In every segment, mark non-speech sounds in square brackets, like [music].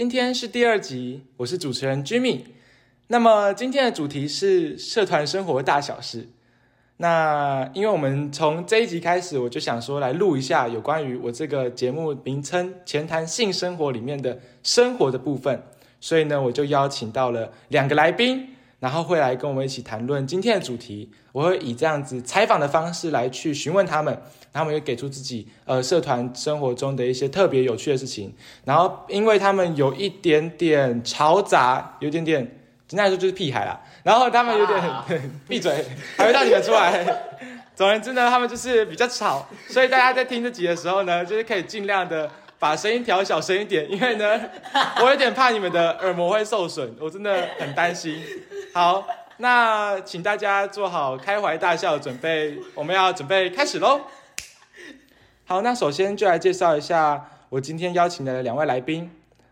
今天是第二集，我是主持人 Jimmy。那么今天的主题是社团生活大小事。那因为我们从这一集开始，我就想说来录一下有关于我这个节目名称“前谈性生活”里面的生活的部分，所以呢，我就邀请到了两个来宾。然后会来跟我们一起谈论今天的主题，我会以这样子采访的方式来去询问他们，他们也给出自己呃社团生活中的一些特别有趣的事情。然后因为他们有一点点嘈杂，有点点简单来说就是屁孩啦。然后他们有点闭嘴，还会让你们出来。总而言之呢，他们就是比较吵，所以大家在听这集的时候呢，就是可以尽量的。把声音调小声一点，因为呢，[laughs] 我有点怕你们的耳膜会受损，我真的很担心。好，那请大家做好开怀大笑的准备，我们要准备开始喽。好，那首先就来介绍一下我今天邀请的两位来宾，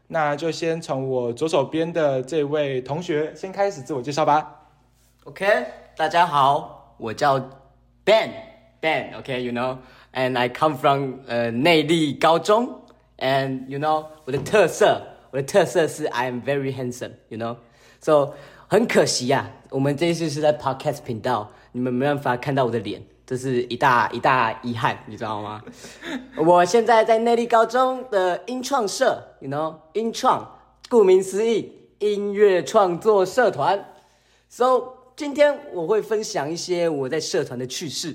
那就先从我左手边的这位同学先开始自我介绍吧。OK，大家好，我叫 Ben，Ben，OK，you know，and I come from 呃内力高中。And you know，我的特色，我的特色是 I am very handsome，you know，so 很可惜呀，我们这一次是在 podcast 频道，你们没办法看到我的脸，这是一大一大遗憾，你知道吗？[laughs] 我现在在内力高中的音创社，you know，音创，顾名思义，音乐创作社团。So 今天我会分享一些我在社团的趣事。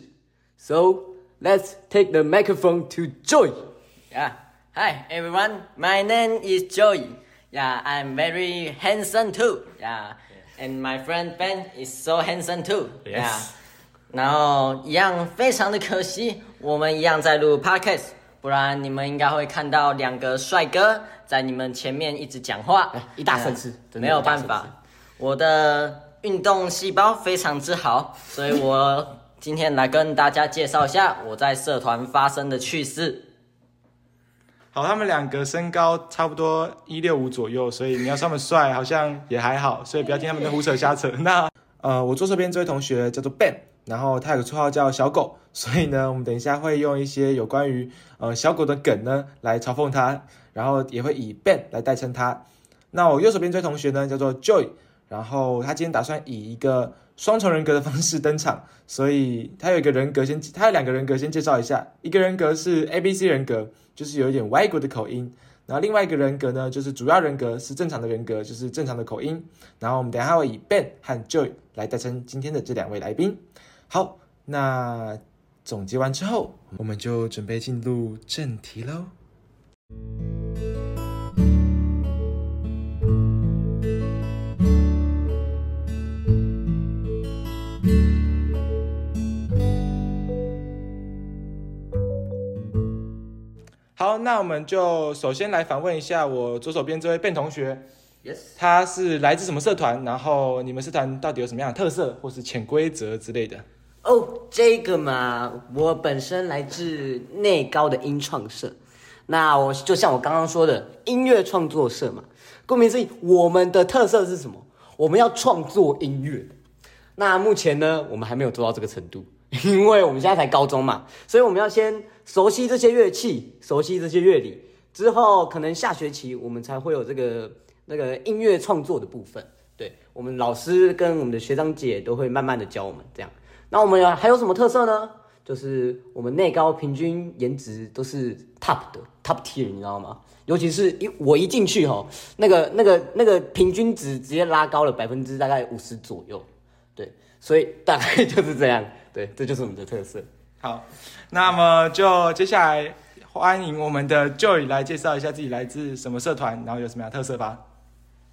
So let's take the microphone to Joy，yeah。Hi everyone, my name is Joey. Yeah, I'm very handsome too. Yeah, and my friend Ben is so handsome too. Yes. 然后一样非常的可惜，我们一样在录 podcast，不然你们应该会看到两个帅哥在你们前面一直讲话，一大声吃，没有办法，我的运动细胞非常之好，所以我今天来跟大家介绍一下我在社团发生的趣事。好，他们两个身高差不多一六五左右，所以你要说他们帅，好像也还好，所以不要听他们的胡扯瞎扯。[laughs] 那呃，我左手边这位同学叫做 Ben，然后他有个绰号叫小狗，所以呢，我们等一下会用一些有关于呃小狗的梗呢来嘲讽他，然后也会以 Ben 来代称他。那我右手边这位同学呢叫做 Joy，然后他今天打算以一个双重人格的方式登场，[laughs] 所以他有一个人格先，他有两个人格先介绍一下，一个人格是 A B C 人格。就是有一点外国的口音，然后另外一个人格呢，就是主要人格是正常的人格，就是正常的口音。然后我们等下会以 Ben 和 Joy 来代称今天的这两位来宾。好，那总结完之后，我们就准备进入正题喽。好，那我们就首先来访问一下我左手边这位卞同学。Yes，他是来自什么社团？然后你们社团到底有什么样的特色或是潜规则之类的？哦，这个嘛，我本身来自内高的音创社。那我就像我刚刚说的，音乐创作社嘛。顾名思义，我们的特色是什么？我们要创作音乐。那目前呢，我们还没有做到这个程度，[laughs] 因为我们现在才高中嘛，所以我们要先。熟悉这些乐器，熟悉这些乐理之后，可能下学期我们才会有这个那个音乐创作的部分。对我们老师跟我们的学长姐都会慢慢的教我们这样。那我们还有什么特色呢？就是我们内高平均颜值都是 top 的 top tier，你知道吗？尤其是一我一进去哈，那个那个那个平均值直接拉高了百分之大概五十左右。对，所以大概就是这样。对，这就是我们的特色。好，那么就接下来欢迎我们的 Joy 来介绍一下自己来自什么社团，然后有什么样特色吧。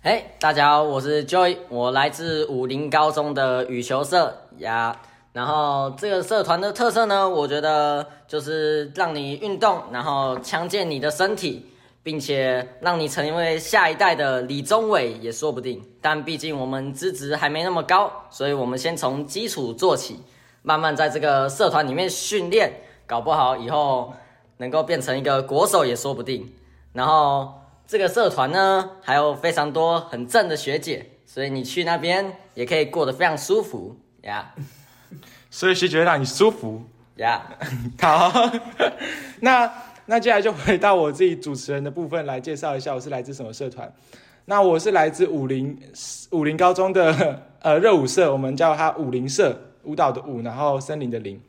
嘿，大家好，我是 Joy，我来自武林高中的羽球社呀。然后这个社团的特色呢，我觉得就是让你运动，然后强健你的身体，并且让你成为下一代的李宗伟也说不定。但毕竟我们资质还没那么高，所以我们先从基础做起，慢慢在这个社团里面训练，搞不好以后能够变成一个国手也说不定。然后这个社团呢，还有非常多很正的学姐，所以你去那边也可以过得非常舒服呀所以学姐会让你舒服。呀。[laughs] 好，那那接下来就回到我自己主持人的部分来介绍一下，我是来自什么社团。那我是来自武林武林高中的呃热舞社，我们叫它武林社，舞蹈的舞，然后森林的林。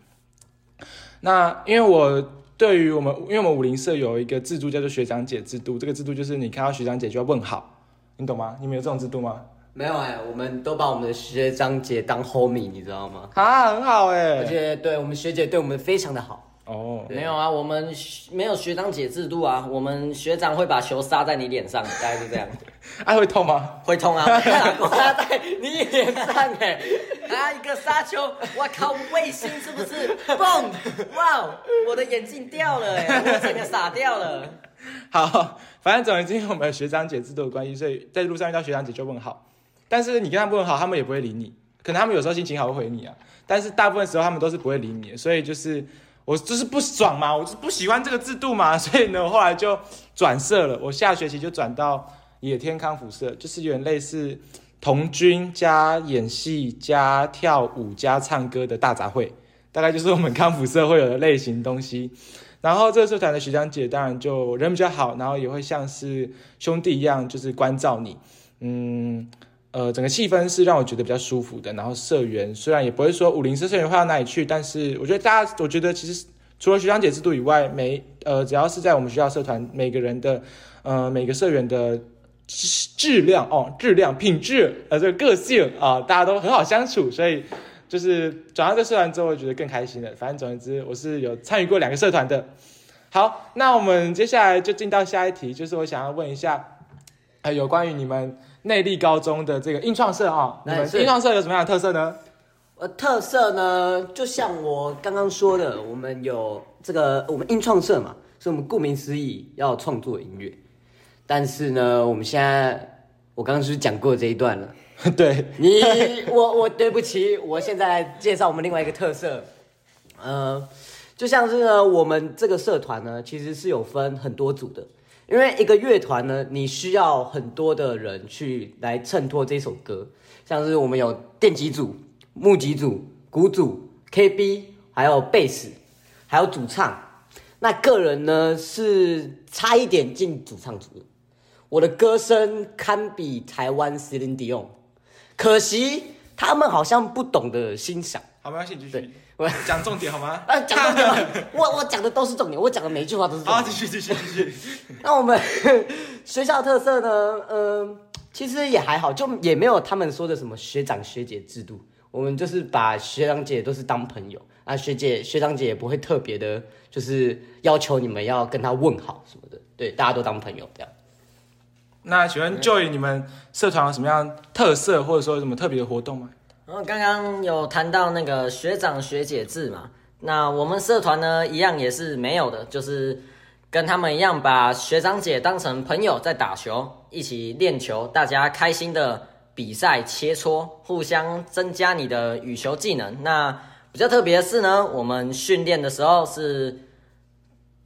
那因为我对于我们，因为我们武林社有一个制度叫做学长姐制度，这个制度就是你看到学长姐就要问好，你懂吗？你们有这种制度吗？没有哎、我们都把我们的学长姐当 homie，你知道吗？啊，很好哎、而且对我们学姐对我们非常的好。哦，没有啊，我们学没有学长姐制度啊，我们学长会把球撒在你脸上，大概是这样，啊会痛吗？会痛啊，被打过撒在你脸上哎、啊一个沙丘，我靠，卫星是不是？[laughs] 嘣，哇，我的眼镜掉了哎、我整个傻掉了。[laughs] 好，反正总而言之，我们有学长姐制度的关系，所以在路上遇到学长姐就问好。但是你跟他们问好，他们也不会理你。可能他们有时候心情好会回你啊，但是大部分时候他们都是不会理你的。所以就是我就是不爽嘛，我就是不喜欢这个制度嘛，[laughs] 所以呢，我后来就转社了。我下学期就转到野天康复社，就是有点类似童军加演戏加跳舞加唱歌的大杂烩，大概就是我们康复社会有的类型东西。然后这个社团的学长姐当然就人比较好，然后也会像是兄弟一样，就是关照你。嗯，呃，整个气氛是让我觉得比较舒服的。然后社员虽然也不会说武林社社员会到哪里去，但是我觉得大家，我觉得其实除了学长姐制度以外，每呃只要是在我们学校社团，每个人的呃每个社员的质质量哦质量品质呃这个个性啊、大家都很好相处，所以。就是转到这社团之后，我觉得更开心了。反正总之，我是有参与过两个社团的。好，那我们接下来就进到下一题，就是我想要问一下，呃，有关于你们内地高中的这个印创社啊、你们哎是印创社有什么样的特色呢？呃，特色呢，就像我刚刚说的，我们有这个我们音创社嘛，所以我们顾名思义要创作音乐。但是呢，我们现在我刚刚是不是讲过这一段了？[laughs] 对，你我我对不起，我现在来介绍我们另外一个特色，呃，就像是呢，我们这个社团呢，其实是有分很多组的，因为一个乐团呢，你需要很多的人去来衬托这首歌，像是我们有电吉组、木吉组、鼓组、KB，还有贝斯，还有主唱。那个人呢是差一点进主唱组的，我的歌声堪比台湾 Celine Dion。可惜他们好像不懂得欣赏。好，没关系，你继对续我 [laughs] 讲重点好吗？[laughs] 啊，讲重点吗？[laughs] 我我讲的都是重点，我讲的每一句话都是重好，点。继续，继续，继续。那我们学校特色呢？嗯、其实也还好，就也没有他们说的什么学长学姐制度。我们就是把学长姐都是当朋友啊，学姐学长姐也不会特别的，就是要求你们要跟他问好什么的。对，大家都当朋友这样。那请问 Joy，你们社团有什么样特色，或者说有什么特别的活动吗？嗯刚刚有谈到那个学长学姐制嘛，那我们社团呢一样也是没有的，就是跟他们一样把学长姐当成朋友在打球，一起练球，大家开心的比赛切磋，互相增加你的羽球技能。那比较特别的是呢，我们训练的时候是。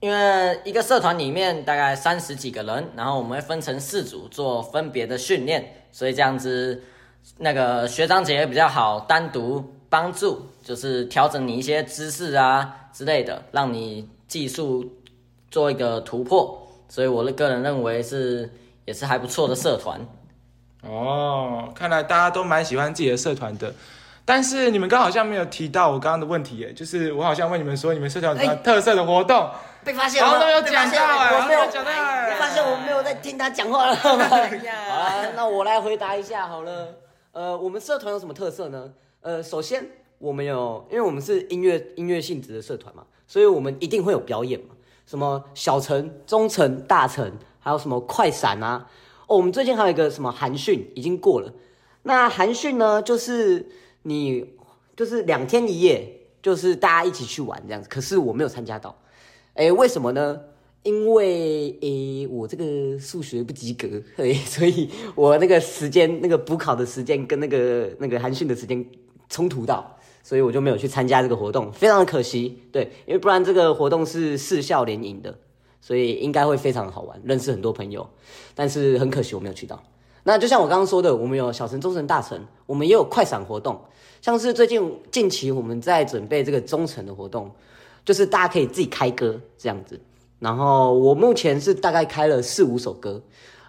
因为一个社团里面大概三十几个人，然后我们会分成四组做分别的训练，所以这样子那个学长姐也比较好单独帮助，就是调整你一些姿势啊之类的，让你技术做一个突破。所以我的个人认为是也是还不错的社团。哦，看来大家都蛮喜欢自己的社团的。但是你们刚好像没有提到我刚刚的问题耶，就是我好像问你们说你们社团有什么特色的活动，被发现了吗，都有讲被发现了到哎，我没有都讲到哎被发现我没有在听他讲话了。[laughs] 好了，那我来回答一下好了。呃，我们社团有什么特色呢？呃，首先我们有，因为我们是音乐音乐性质的社团嘛，所以我们一定会有表演嘛，什么小城、中城、大城，还有什么快闪啊。哦，我们最近还有一个什么韩训已经过了。那韩训呢，就是你就是两天一夜，就是大家一起去玩这样子。可是我没有参加到，哎，为什么呢？因为诶，我这个数学不及格，[laughs] 嘿，所以我那个时间、那个补考的时间跟那个那个韩训的时间冲突到，所以我就没有去参加这个活动，非常的可惜。对，因为不然这个活动是四校联营的，所以应该会非常好玩，认识很多朋友。但是很可惜我没有去到。那就像我刚刚说的，我们有小城、中城、大城，我们也有快闪活动，像是最近近期我们在准备这个中城的活动，就是大家可以自己开歌这样子。然后我目前是大概开了四五首歌，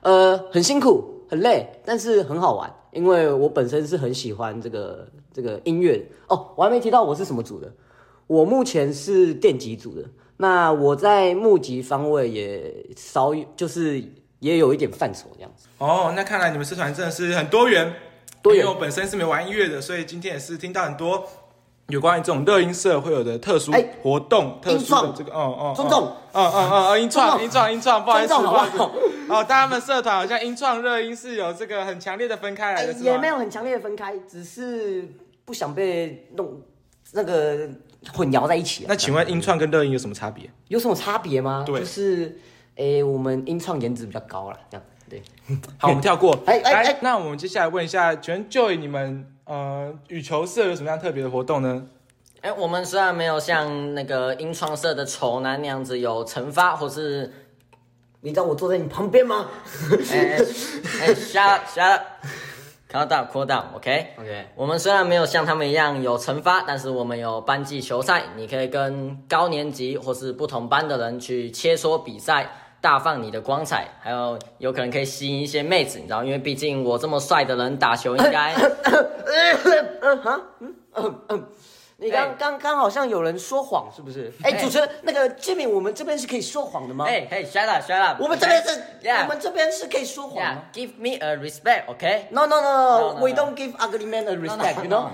呃，很辛苦，很累，但是很好玩，因为我本身是很喜欢这个这个音乐哦。我还没提到我是什么组的，我目前是电吉组的。那我在募集方位也稍就是也有一点范畴这样子。哦，那看来你们社团真的是很多元。多元因为我本身是没玩音乐的，所以今天也是听到很多有关于这种乐音社会有的特殊哎活动、特殊的创这个，哦哦，尊重哦哦哦哦，[laughs] 音创音创音创，不好意思，不好意思。[laughs] 哦，大家们社团好像音创热音是有这个很强烈的分开来哎的，是吗？也没有很强烈的分开，只是不想被弄那个混淆在一起、啊。那请问音创跟热音有什么差别？有什么差别吗？对就是诶、我们音创颜值比较高了，这样对。[laughs] 好，我们跳过。哎哎哎那我们接下来问一下，全 Joy 你们呃羽球社有什么样特别的活动呢？哎，我们虽然没有像那个英创社的丑男那样子有惩罚，或是你知道我坐在你旁边吗 [laughs] 哎哎，shut up shut up，calm down cool down，OK、？OK，我们虽然没有像他们一样有惩罚，但是我们有班级球赛，你可以跟高年级或是不同班的人去切磋比赛，大放你的光彩，还有有可能可以吸引一些妹子，你知道，因为毕竟我这么帅的人打球应该，嗯哈，嗯嗯嗯。你刚哎刚刚好像有人说谎，是不是？哎，哎主持人，那个 Jimmy，我们这边是可以说谎的吗？哎嘿 shut up shut up，我们这边是我们这边是可以说谎吗 give me a respect，OK？？No no no No, no, no，we no. don't give ugly man a respect, you know?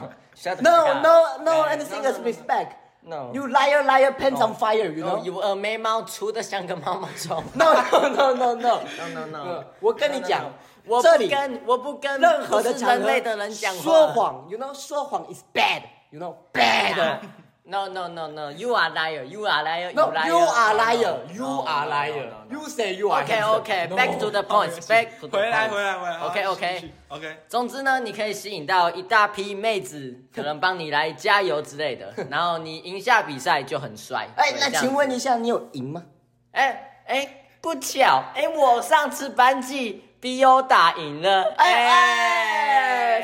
No no no anything is respect. No. You liar liar pants on fire, you No, know? you a 眉毛粗的像个毛毛虫。No no no no no. No no no，我跟你讲 No, no, no，我这里不跟我不跟任何的人类的人讲话。说谎，you know，说谎 is bad，you know bad。No no no are liar，you are liar. you are No, liar. no, You no, are no, liar. no, no, no. You say you are. OK handsome. OK No. back to the point，back to the 回来 point 回来回来。OK 好 OK。总之呢，你可以吸引到一大批妹子，可能帮你来加油之类的，然后你赢下比赛就很帅。哎，那请问一下，你有赢吗？哎哎，不巧，哎，我上次班级 BO 打赢了，哎哎，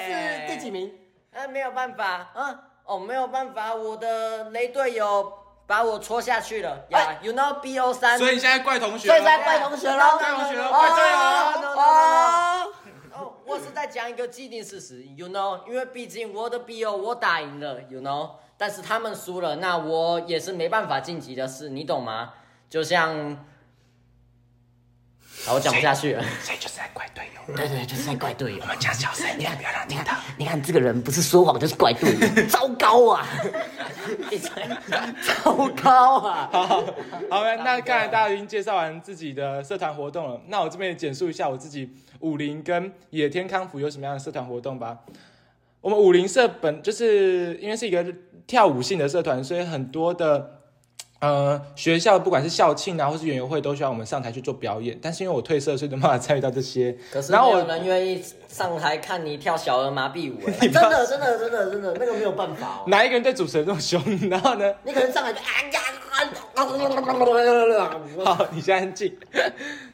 是第几？名？哎，没有办法，嗯，哦，没有办法，我的雷队友把我戳下去了。呀、哎。Y o u know BO 三，所以你现在怪同学了，所以现在怪同学喽。怪同学了，哦怪队友了。哦，哦，我是在讲一个既定事实，you know，因为毕竟我的 BO 我打赢了，you know，但是他们输了，那我也是没办法晋级的事，你懂吗？就像，好，我讲不下去了。所以就是在怪队友。对对，就是在怪队友我。们家小声一点，不要让他听到。你看这个人不是说谎就是怪队友，[laughs] 糟糕啊！糟糕啊！好，好，那刚才大家已经介绍完自己的社团活动了，那我这边也简述一下我自己武林跟野天康复有什么样的社团活动吧。我们武林社本就是因为是一个跳舞性的社团，所以很多的呃学校不管是校庆啊或是园游会都需要我们上台去做表演，但是因为我退社，所以没办法参与到这些。可是然后我没有人愿意上台看你跳小儿麻痹舞、[laughs] 哎真的真的真的真的那个没有办法哦。哪一个人对主持人这么凶？然后呢？你可能上来就哎呀，好，你先安静。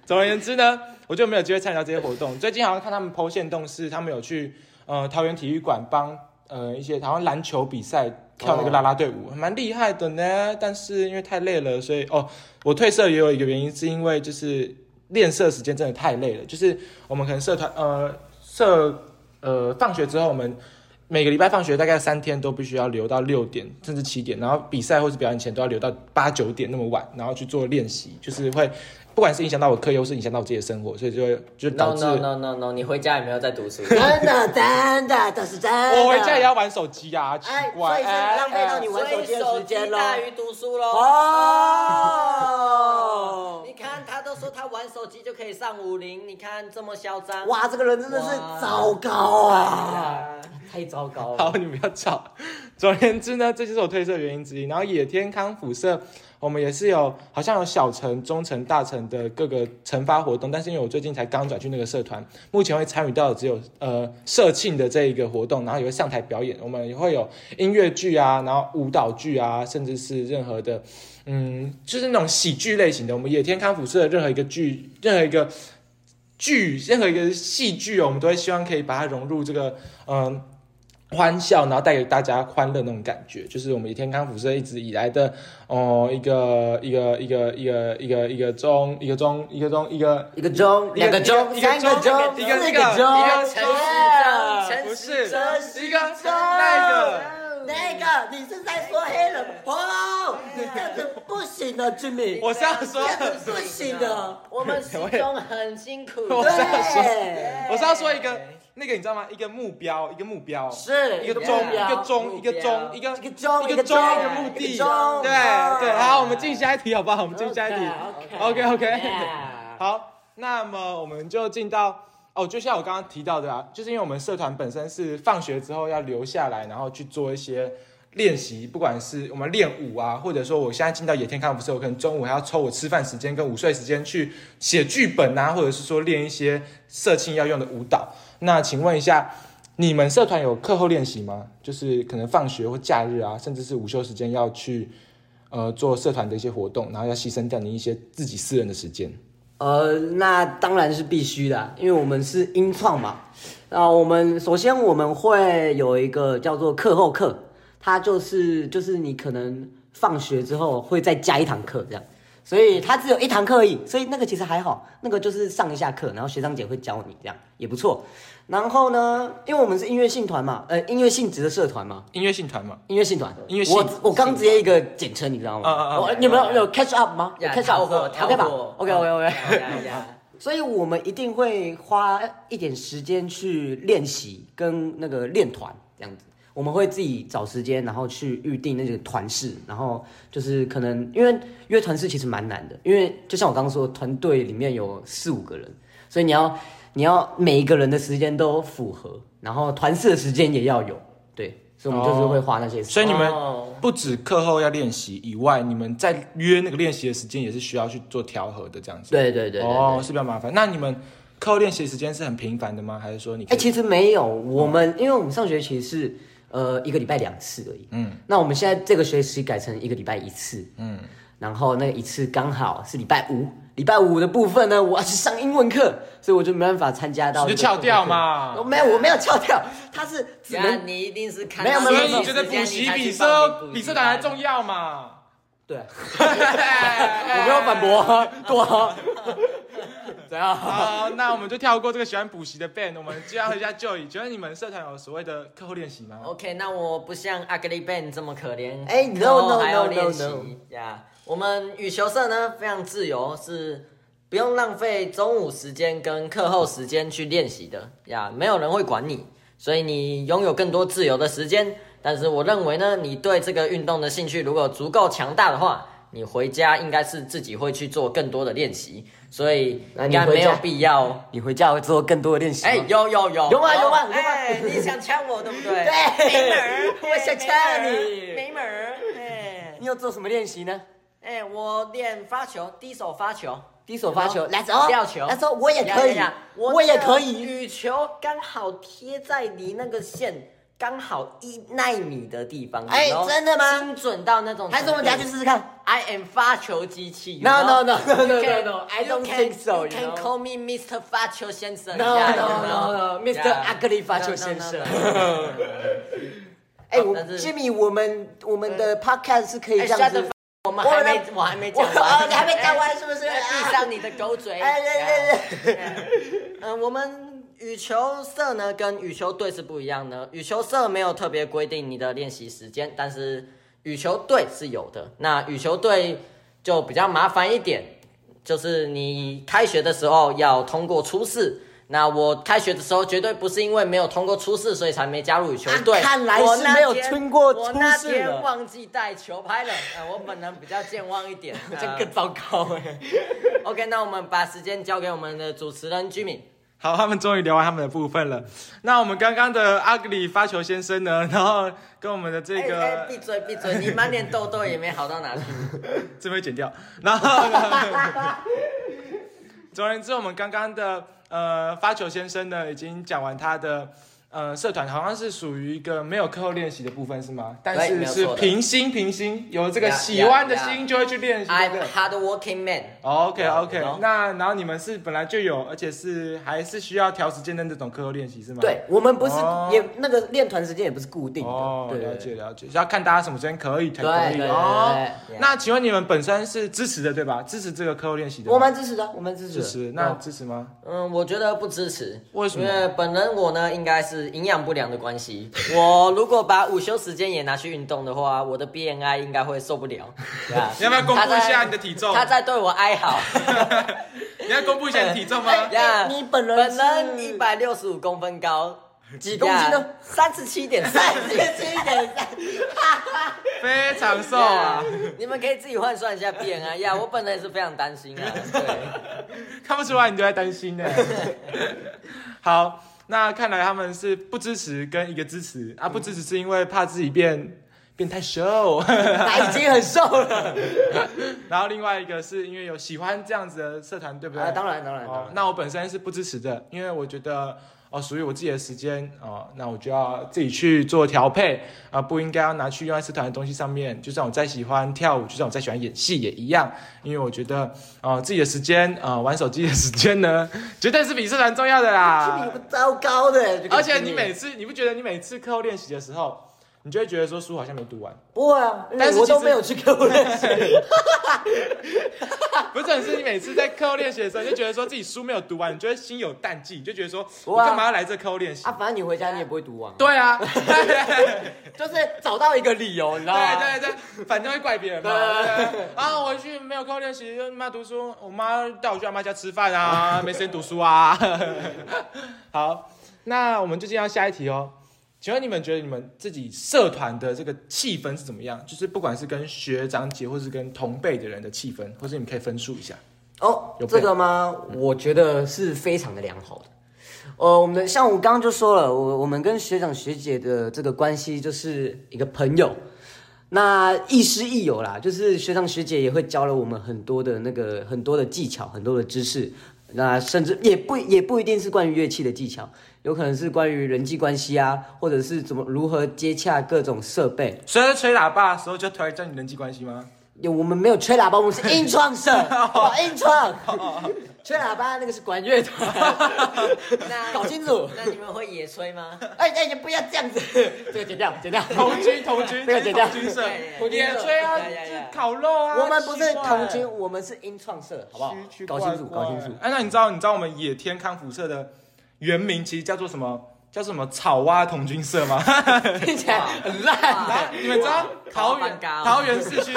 总而言之呢，我就没有机会参与到这些活动。最近好像看他们 PO 线动是，他们有去呃桃园体育馆帮呃一些好像篮球比赛跳那个啦啦队舞，蛮厉害的呢。但是因为太累了，所以哦，我退社也有一个原因，是因为就是练社时间真的太累了。就是我们可能社团呃社呃放学之后，我们每个礼拜放学大概三天都必须要留到六点甚至七点，然后比赛或是表演前都要留到八九点那么晚，然后去做练习，就是会不管是影响到我课业，或是影响到我自己的生活，所以就会就导 No 致 no no no no，你回家也没有在读书。真的真的这是真的。我回家也要玩手机啊，奇哎怪，所以是浪费到你玩手机的时间大于读书喽。哦你。看他都说他玩手机就可以上武林，你看这么嚣张。哇，这个人真的是糟糕啊！啊！太糟糕了。好，你不要吵。总而言之呢，这就是我退社的原因之一。然后野天康辐射，我们也是有好像有小城、中城、大城的各个惩罚活动，但是因为我最近才刚转去那个社团，目前会参与到的只有呃社庆的这一个活动，然后也会上台表演，我们也会有音乐剧啊，然后舞蹈剧啊，甚至是任何的嗯，就是那种喜剧类型的，我们野天康复社的任何一个剧，任何一个。剧任何一个戏剧哦，我们都会希望可以把它融入这个嗯欢笑，然后带给大家欢乐那种感觉，就是我们野天康辐射一直以来的哦一个一个一个一个一个一个钟一个钟一个钟一个一个钟，两个钟，三个钟，一个四一个个钟，一个城市不是城一个那个。那个你是在说黑人 [laughs] 哦？这样子不行的，Jimmy，我是要说这样子不行的。我们始终很辛苦。[laughs] 我是要说对，我是要说一个那个你知道吗？一个目标，一个目标，是一个钟，一个钟，一个钟，一个一个钟一个钟，一个钟一个目的，钟。对对。好，我们进下一题好不好？我们进下一题。OK OK，[laughs] 好，那么我们就进到哦，就像我刚刚提到的啊，就是因为我们社团本身是放学之后要留下来，然后去做一些练习，不管是我们练舞啊，或者说我现在进到野天康复社，我可能中午还要抽我吃饭时间跟午睡时间去写剧本啊，或者是说练一些社庆要用的舞蹈。那请问一下，你们社团有课后练习吗？就是可能放学或假日啊，甚至是午休时间要去呃做社团的一些活动，然后要牺牲掉你一些自己私人的时间。呃，那当然是必须的，因为我们是音创嘛。啊，我们首先我们会有一个叫做课后课，它就是就是你可能放学之后会再加一堂课这样，所以它只有一堂课而已，所以那个其实还好，那个就是上一下课，然后学长姐会教你这样也不错。然后呢，因为我们是音乐性团嘛，呃，音乐性质的社团嘛，音乐性团嘛，音乐性团，音乐性我我刚直接一个简称，你知道吗？啊啊啊我你们有有 catch up 吗？有 catch up 过跳 OK 吧？OK OK OK。[laughs] 所以我们一定会花一点时间去练习跟那个练团这样子。我们会自己找时间，然后去预定那个团式，然后就是可能因为约团式其实蛮难的，因为就像我刚刚说，团队里面有四五个人，所以你要你要每一个人的时间都符合，然后团式的时间也要有，对，所以我们就是会花那些时间。所以你们哦不止课后要练习以外，你们在约那个练习的时间也是需要去做调和的，这样子。对对对对对哦，是比较麻烦。那你们课后练习时间是很频繁的吗？还是说你可哎、以？其实没有，我们、因为我们上学期是呃一个礼拜两次而已，嗯。那我们现在这个学期改成一个礼拜一次，嗯，然后那一次刚好是礼拜五，礼拜五的部分呢，我要去上英文课，所以我就没办法参加到，你就翘掉。嘛。我。没有，我没有翘掉，他是只能你一定是看没有所没有没有。以你觉得补习比社比社团还重要嘛？对，[laughs] 我没有反驳啊，对啊，怎样？好，那我们就跳过这个喜欢补习的 band，我们就要回家就椅。觉得你们社团有所谓的课后练习吗？OK，那我不像 Ugly Band 这么可怜，哎课后 no, no, 还要 no, 练 no, 习 no 呀。我们羽球社呢非常自由，是不用浪费中午时间跟课后时间去练习的呀，没有人会管你，所以你拥有更多自由的时间。但是我认为呢，你对这个运动的兴趣如果足够强大的话，你回家应该是自己会去做更多的练习，所以那应该没有必要。你回家会做更多的练习吗？哎，有有有有吗有吗有吗哎，你想呛我对不对？对没门儿，[laughs] 我想呛你没门儿。哎 [laughs] 你有做什么练习呢？哎，我练发球，低手发球，低手发球，来走，吊球，来走，我也可以我也可以。羽球刚好贴在离那个线刚好一纳米的地方，哎、真的吗？精准到那种，还是我们等下去试试看？I am 发球机器 No no no no no no I don't think so. You can call me Mr. 发球先生。No no no no Mr. ugly 发球先生。哎，我 Jimmy，我们我们的 podcast 是可以这样子。我们还没，我还没讲完，你还没讲完 [laughs] 是不是？闭上你的狗嘴！哎，对对对，嗯，我们。羽球社呢跟羽球队是不一样的，羽球社没有特别规定你的练习时间，但是羽球队是有的。那羽球队就比较麻烦一点，就是你开学的时候要通过初试。那我开学的时候绝对不是因为没有通过初试，所以才没加入羽球队。啊看来是没有天通过初试我那天忘记带球拍了，呃，我本人比较健忘一点，[laughs] 这更糟糕哎。OK，那我们把时间交给我们的主持人 Jimmy。好，他们终于聊完他们的部分了。那我们刚刚的阿格里发球先生呢，[laughs] 然后跟我们的这个闭嘴闭嘴，你满脸痘痘也没好到哪去。[laughs] 这边剪掉。然后呢，[laughs] 总而言之，我们刚刚的呃发球先生呢，已经讲完他的呃社团，好像是属于一个没有课后练习的部分是吗？但是是平心平心，有这个喜欢的.心就会去练习，对不 I'm？hard working man。OK OK，No. 那然后你们是本来就有，而且是还是需要调时间的那种课后练习是吗？对我们不是、哦也那个练团时间也不是固定的，哦，对了解了解，是要看大家什么时间可以才可以对对对哦对。那请问你们本身是支持的对吧？支持这个课后练习的？我们支持的，我们支持。支持，那哦支持吗？嗯，我觉得不支持。为什么因为本人我呢，应该是营养不良的关系。[laughs] 我如果把午休时间也拿去运动的话，我的 BMI 应该会受不了。对啊你 [laughs] 要不要公布一下你的体重？他在对我哀嚎。[laughs] 你要公布一下你的体重吗？[laughs] 呀，你本人本是人一百六十五公分高，几公斤呢？三十七点三。三十七点三，非常瘦啊，你们可以自己换算一下 BMI 呀，我本人也是非常担心啊。对，看不出来你都在担心呢。[laughs] 好，那看来他们是不支持跟一个支持啊，不支持是因为怕自己变变态瘦，他已经很瘦了。[laughs] 然后另外一个是因为有喜欢这样子的社团，对不对？啊，当然当然那我本身是不支持的，因为我觉得哦，属于我自己的时间哦，那我就要自己去做调配啊、不应该要拿去用在社团的东西上面。就算我再喜欢跳舞，就算我再喜欢演戏也一样，因为我觉得哦，自己的时间啊、玩手机的时间呢，[laughs] 绝对是比社团重要的啦。你糟糕的，而且你每次，你不觉得你每次课后练习的时候，你就会觉得说书好像没读完，不会啊，但是我都没有去课后练习。[laughs] 不是，是你每次在课后练习的时候，你就觉得说自己书没有读完，你就会心有淡季，你就觉得说我不会啊干嘛要来这课后练习？啊，反正你回家你也不会读完，对啊 [laughs] [laughs] 就是找到一个理由，你知道吗？对对对，反正会怪别人嘛。啊，我回去没有课后练习，妈读书，我妈带我去阿妈家吃饭啊，没时间读书啊。好，那我们就进到下一题哦。请问你们觉得你们自己社团的这个气氛是怎么样？就是不管是跟学长姐，或是跟同辈的人的气氛，或是你们可以分述一下。哦有，这个吗？我觉得是非常的良好的。呃，我们的像我刚刚就说了，我我们跟学长学姐的这个关系就是一个朋友，那亦师亦友啦，就是学长学姐也会教了我们很多的那个很多的技巧，很多的知识，那甚至也不也不一定是关于乐器的技巧，有可能是关于人际关系啊，或者是怎么如何接洽各种设备。所以在吹喇叭的时候就突然教你人际关系吗？有我们没有吹喇叭，我们是音创社，[laughs] 哦，音创。吹喇叭那个是管乐团，[laughs] 那搞清楚。那你们会野炊吗？[laughs] 哎哎，你不要这样子，[laughs] 这个剪掉，剪掉。同军，童军，这个剪掉军社，野炊啊，呀呀呀就烤肉啊。我们不是奇怪童军，我们是音创社，好不好？搞清楚，搞清楚。哎，那你知道你知道我们野天康复社的原名其实叫做什么？叫什么草蛙童军社吗？听起来很烂。你们知道桃园桃园市区，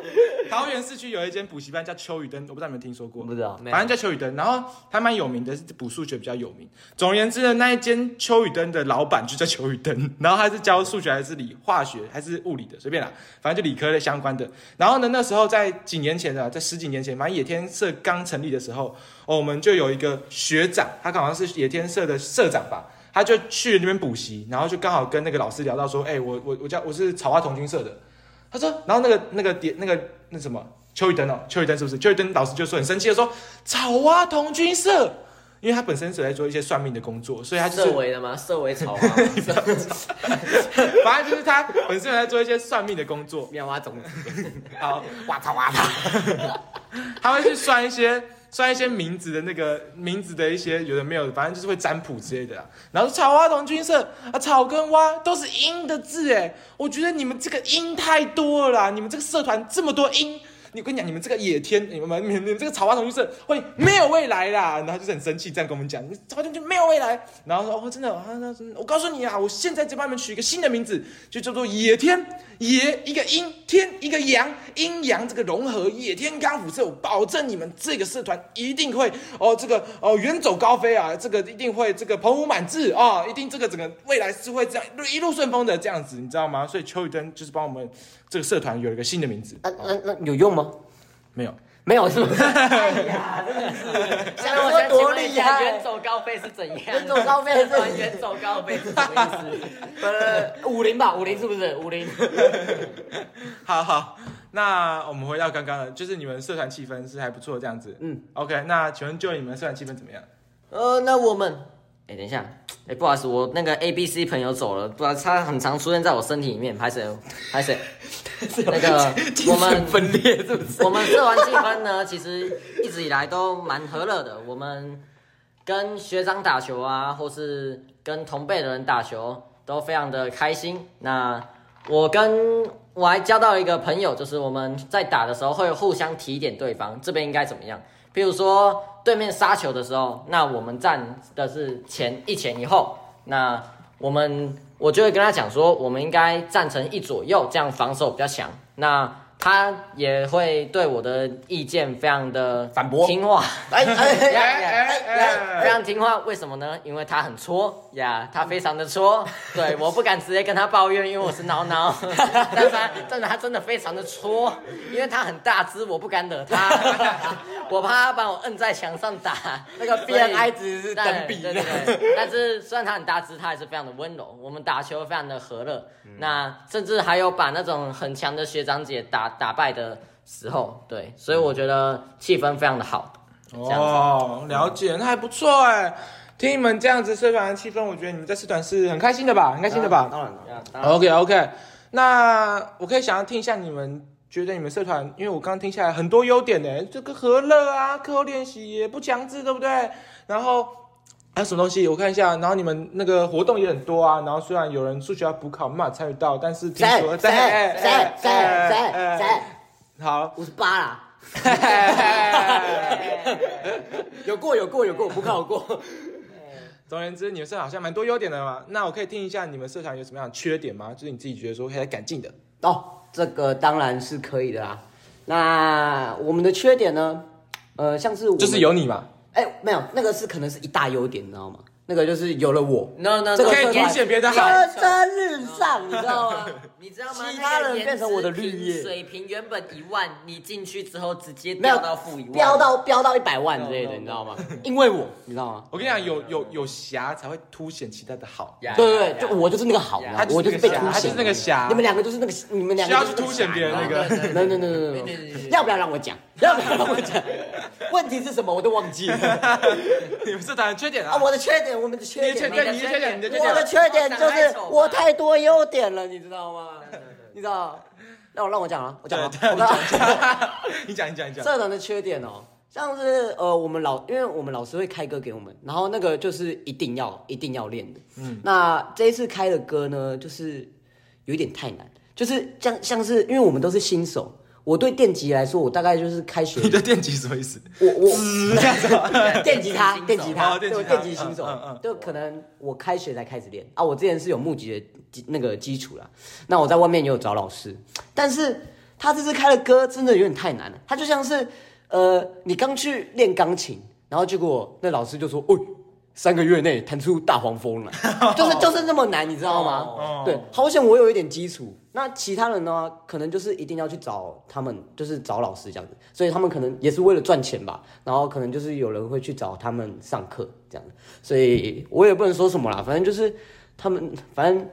[laughs] 桃园市区有一间补习班叫秋雨灯，我不知道你们听说过。不知道反正叫秋雨灯，然后还蛮有名的，是补数学比较有名。总而言之呢，那一间秋雨灯的老板就叫秋雨灯，[laughs] 然后他是教数学还是理化学还是物理的，随便啦，反正就理科的相关的。然后呢，那时候在几年前啊，在十几年前，反正野天社刚成立的时候，哦，我们就有一个学长，他好像是野天社的社长吧。他就去那边补习，然后就刚好跟那个老师聊到说，哎、我我我叫我是草花童军社的，他说，然后那个那个点那个那什么邱雨登哦，邱雨登是不是？邱雨登老师就说很生气的说，草蛙同军社，因为他本身是在做一些算命的工作，所以他就是色违的吗？色违草蛙？[laughs] 反正就是他本身有在做一些算命的工作，[laughs] 妙蛙种子，好，哇草哇草！[laughs] 他会去算一些算一些名字的那个名字的一些有的没有，反正就是会占卜之类的啦。然后草花同军社啊，草跟蛙都是音的字哎，我觉得你们这个音太多了啦，你们这个社团这么多音。你跟你讲，你们这个野天，你们你们你们这个草蛙童军社会没有未来啦，然后就是很生气，这样跟我们讲，你草蛙童军没有未来。然后说哦，真的啊，那真的，我告诉你啊，我现在就帮你们取一个新的名字，就叫做野天野一个阴天一个阳，阴阳这个融合，野天康复社，我保证你们这个社团一定会哦，这个哦远走高飞啊，这个一定会这个澎湖满志啊、哦，一定这个整个未来是会这样一路顺风的这样子，你知道吗？所以邱宇登就是帮我们这个社团有一个新的名字，啊，那那有用吗？没有，没有是不是？[laughs] 哎呀，真的是想说多厉问一下，远。走高飞是怎样？远走高飞是团远走高飞是什么意思？[laughs] 呃，五零吧，五零是不是？五零。[laughs] 好好，那我们回到刚刚的，就是你们社团气氛是还不错这样子。嗯，OK，那请问就你们社团气氛怎么样？呃，那我们，哎、等一下，哎、不好意思，我那个 A B C 朋友走了，不然他很常出现在我身体里面，拍谁？拍谁？[laughs] 那个我们分裂是不是？我们社团气氛呢，[laughs] 其实一直以来都蛮和乐的。我们跟学长打球啊，或是跟同辈的人打球，都非常的开心。那我跟我还交到一个朋友，就是我们在打的时候会互相提点对方这边应该怎么样。比如说对面杀球的时候，那我们站的是前一前一后，那我们我就会跟他讲说，我们应该站成一左右，这样防守比较强。那他也会对我的意见非常的反驳听话，哎哎 [laughs] 哎哎哎非常听话。为什么呢？因为他很戳呀，他非常的戳。[laughs] 对，我不敢直接跟他抱怨，因为我是挠挠。[laughs] 但是他但是他真的非常的戳，因为他很大只，我不敢惹他，我怕他把我摁在墙上打。那个 B N I 值是等比的对对对但是虽然他很大只，他还是非常的温柔。我们打球非常的和乐，那甚至还有把那种很强的学长姐打打败的时候，对，所以我觉得气氛非常的好。这样子哦，了解，那还不错哎。听你们这样子社团的气氛，我觉得你们在社团是很开心的吧？很开心的吧？当然了。当然 OK OK，那我可以想要听一下你们觉得你们社团，因为我刚刚听下来很多优点呢，这个和乐啊，课后练习也不强制，对不对？然后还有什么东西？我看一下，然后你们那个活动也很多啊。然后虽然有人数学要补考没办法参与到，但是听说谁谁 [laughs] 哎谁哎谁哎谁哎谁？好，五十八啦。[laughs] 有过有过有过，补考过。总而言之，你们社团好像蛮多优点的嘛。那我可以听一下你们社团有什么样的缺点吗？就是你自己觉得说可以再改进的。哦，这个当然是可以的啦。那我们的缺点呢？呃，像是我就是有你嘛，哎、没有，那个是可能是一大优点，你知道吗？那个就是有了我，No no，这个可以凸显别的好蒸蒸日上，你知道吗？[laughs] 你知道吗？其他人变成我的绿叶水平原本一万，你进去之后直接没有掉到负一万，飙到飙到一百万之类的，你知道吗？因为我，你知道吗？我跟你讲，有有有侠才会凸显其他的好。呀。对对对，就我就是那个好，我就是被凸他就是显，那个侠你们两个就是那个，你们两个就是那个要去凸显别人那个。[laughs] 对对对 no no no no 对 no，对对对要不要让我讲？[laughs] 要不要让我讲？问题是什么？我都忘记了 [laughs] 你们社团的缺点啊！啊？我的缺点，我们的缺点，你的缺点，你的缺点，你的缺我的。缺点就是我太多优点了，你知道吗？你知道？那我让我讲啊，我讲啊，对，我刚 [laughs] 你讲，你讲，你讲。社团的缺点哦，像是呃，我们老，因为我们老师会开歌给我们，然后那个就是一定要一定要练的。嗯，那这一次开的歌呢，就是有一点太难，就是像像是因为我们都是新手，我对电吉来说，我大概就是开学 [laughs] 你的电吉什么意思？我我这样子？电吉他，电吉他，对，哦电吉他电吉新手就可能我开学才开始练啊。我之前是有募集的基那个基础啦，那我在外面也有找老师，但是他这次开的歌真的有点太难了。他就像是呃，你刚去练钢琴，然后结果那老师就说，哦。三个月内弹出大黄蜂来，[laughs] 就是就是那么难，你知道吗？哦对，好险我有一点基础。那其他人呢，可能就是一定要去找他们，就是找老师这样子，所以他们可能也是为了赚钱吧。然后可能就是有人会去找他们上课这样子，所以我也不能说什么啦，反正就是他们，反正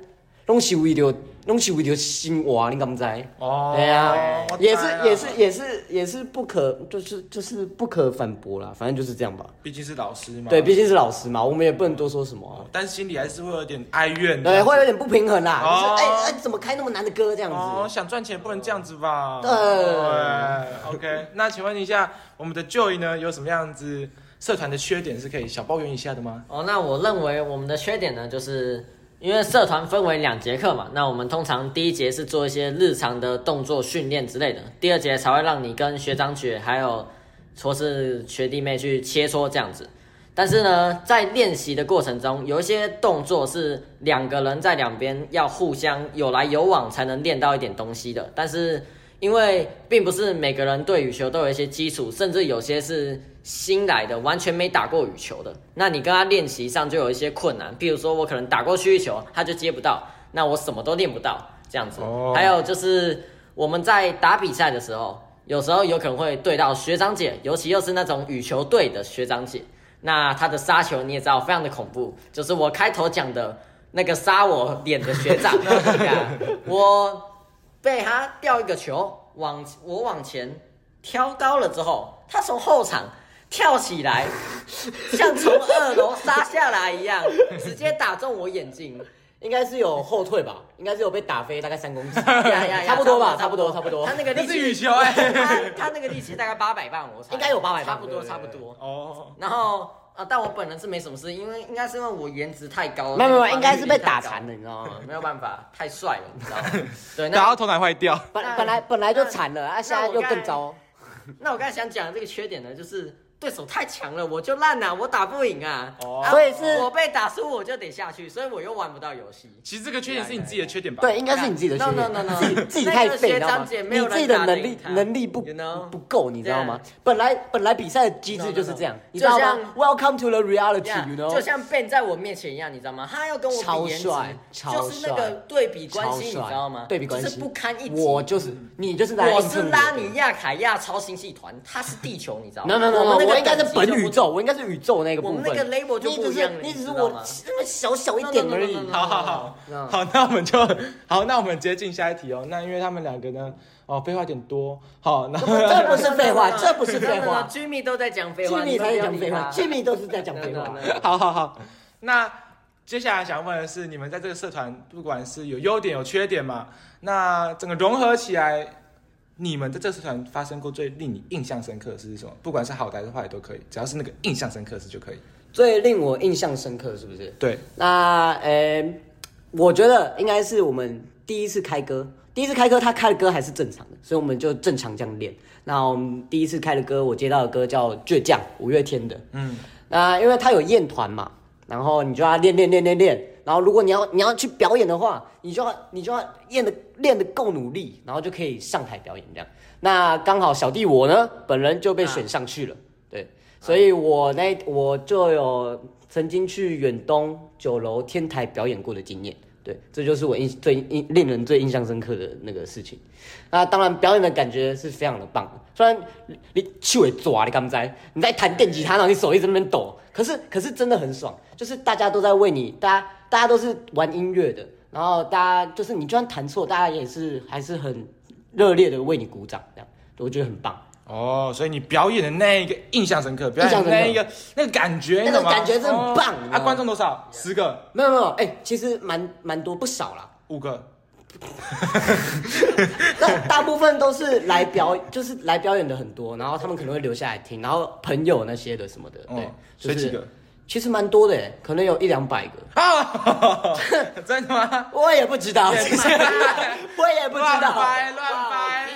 拢是为了拢是为了生活，你敢不知？哦对啊、也是也是也是也是不可，就是就是不可反驳啦，反正就是这样吧。毕竟是老师嘛。对，毕竟是老师嘛，我们也不能多说什么啊、但心里还是会有点哀怨的。对，会有点不平衡啦。哦就是哎哎，怎么开那么难的歌这样子？哦，想赚钱不能这样子吧？对对，OK。那请问一下，我们的 Joy 呢，有什么样子社团的缺点是可以小抱怨一下的吗？哦，那我认为我们的缺点呢，就是因为社团分为两节课嘛，那我们通常第一节是做一些日常的动作训练之类的，第二节才会让你跟学长姐还有说是学弟妹去切磋这样子。但是呢，在练习的过程中，有一些动作是两个人在两边要互相有来有往才能练到一点东西的。但是因为并不是每个人对羽球都有一些基础，甚至有些是新来的，完全没打过羽球的，那你跟他练习上就有一些困难。比如说我可能打过去一球，他就接不到，那我什么都练不到这样子。哦还有就是我们在打比赛的时候，有时候有可能会对到学长姐，尤其又是那种羽球队的学长姐，那他的杀球你也知道非常的恐怖，就是我开头讲的那个杀我脸的学长，[laughs] [laughs] 我被他吊一个球，往我往前挑高了之后，他从后场跳起来，[laughs] 像从二楼杀下来一样，直接打中我眼睛。应该是有后退吧，应该是有被打飞大概三公尺，[laughs] 呀呀呀 [laughs] 差不多吧，差不多，差不多他。那个力气那是羽球哎他他那个力气大概八百磅，我猜应该有八百磅差不多差不多。哦，然后啊，但我本人是没什么事，因为应该是因为我颜值太高了，没有没有，应该是被打残了，你知道吗？[laughs] 没有办法，太帅了，你知道吗？[laughs] 对，打到头奶坏掉。本那本来本来就惨了，啊，现在又更糟。那我刚才想讲的这个缺点呢，就是对手太强了，我就烂了，我打不赢啊。哦啊所以是我被打输，我就得下去，所以我又玩不到游戏。其实这个缺点是你自己的缺点吧？对，应该是你自己的缺 No, 点 no, no, no. 自己自己太废，你知道吗你自己的能力能力不 You know？不够，你知道吗？本来本来比赛的机制就是这样 No, no, no. 你知道吗就像？Welcome to the reality，you 就 know？就像 Ben 在我面前一样，你知道吗？他要跟我超比颜值帅，就是那个对比关系，你知道吗？对比关系就是不堪一击。我就是你就是来我是拉尼亚凯亚超星系团，他是地球，你知道吗 No no no no，我应该是本宇宙，我应该是宇宙那个部分。我们那个 label 就你只是不一样了你只是我你知道吗那么小小一点而已。好好好嗯好，那我们就好，那我们直接进下一题哦。那因为他们两个呢，哦，废话有点多，好，那这不是废话，这不是废话。Jimmy 都在讲废话 Jimmy 才在讲废话，Jimmy 都是在讲废话。好好好，那接下来想问的是，你们在这个社团，不管是有优点有缺点嘛，那整个融合起来，你们在这次团发生过最令你印象深刻的事是什么？不管是好的还是坏的都可以，只要是那个印象深刻的事就可以。最令我印象深刻是不是？对，那呃，我觉得应该是我们第一次开歌，第一次开歌他开的歌还是正常的，所以我们就正常这样练。那我们第一次开的歌，我接到的歌叫《倔强》，五月天的。嗯，那因为他有宴团嘛，然后你就要练练练练练，然后如果你要你要去表演的话，你就要你就要练的练的够努力，然后就可以上台表演这样。那刚好小弟我呢，本人就被选上去了，对，所以我那我就有曾经去远东酒楼天台表演过的经验。对，这就是我印最印令人最印象深刻的那个事情。那当然，表演的感觉是非常的棒。虽然你你手会抓，你敢不知？你在弹电吉他，然后你手一直在那边抖，可是可是真的很爽。就是大家都在为你，大家大家都是玩音乐的，然后大家就是你就算弹错，大家也是还是很热烈的为你鼓掌，这样我觉得很棒。哦，所以你表演的那一个印象深刻，表演的那一个那个感觉，那个你懂吗感觉真的很棒哦啊，观众多少？十个、没有没有，哎、其实蛮蛮多不少啦。五个。[laughs] 那大部分都是来表，就是来表演的很多，然后他们可能会留下来听，然后朋友那些的什么的，对，哦就是所以几个？其实蛮多的耶，可能有一两百个，啊，[laughs] 真的吗？我也不知道，其实 [laughs] 我也不知乱道，掰乱掰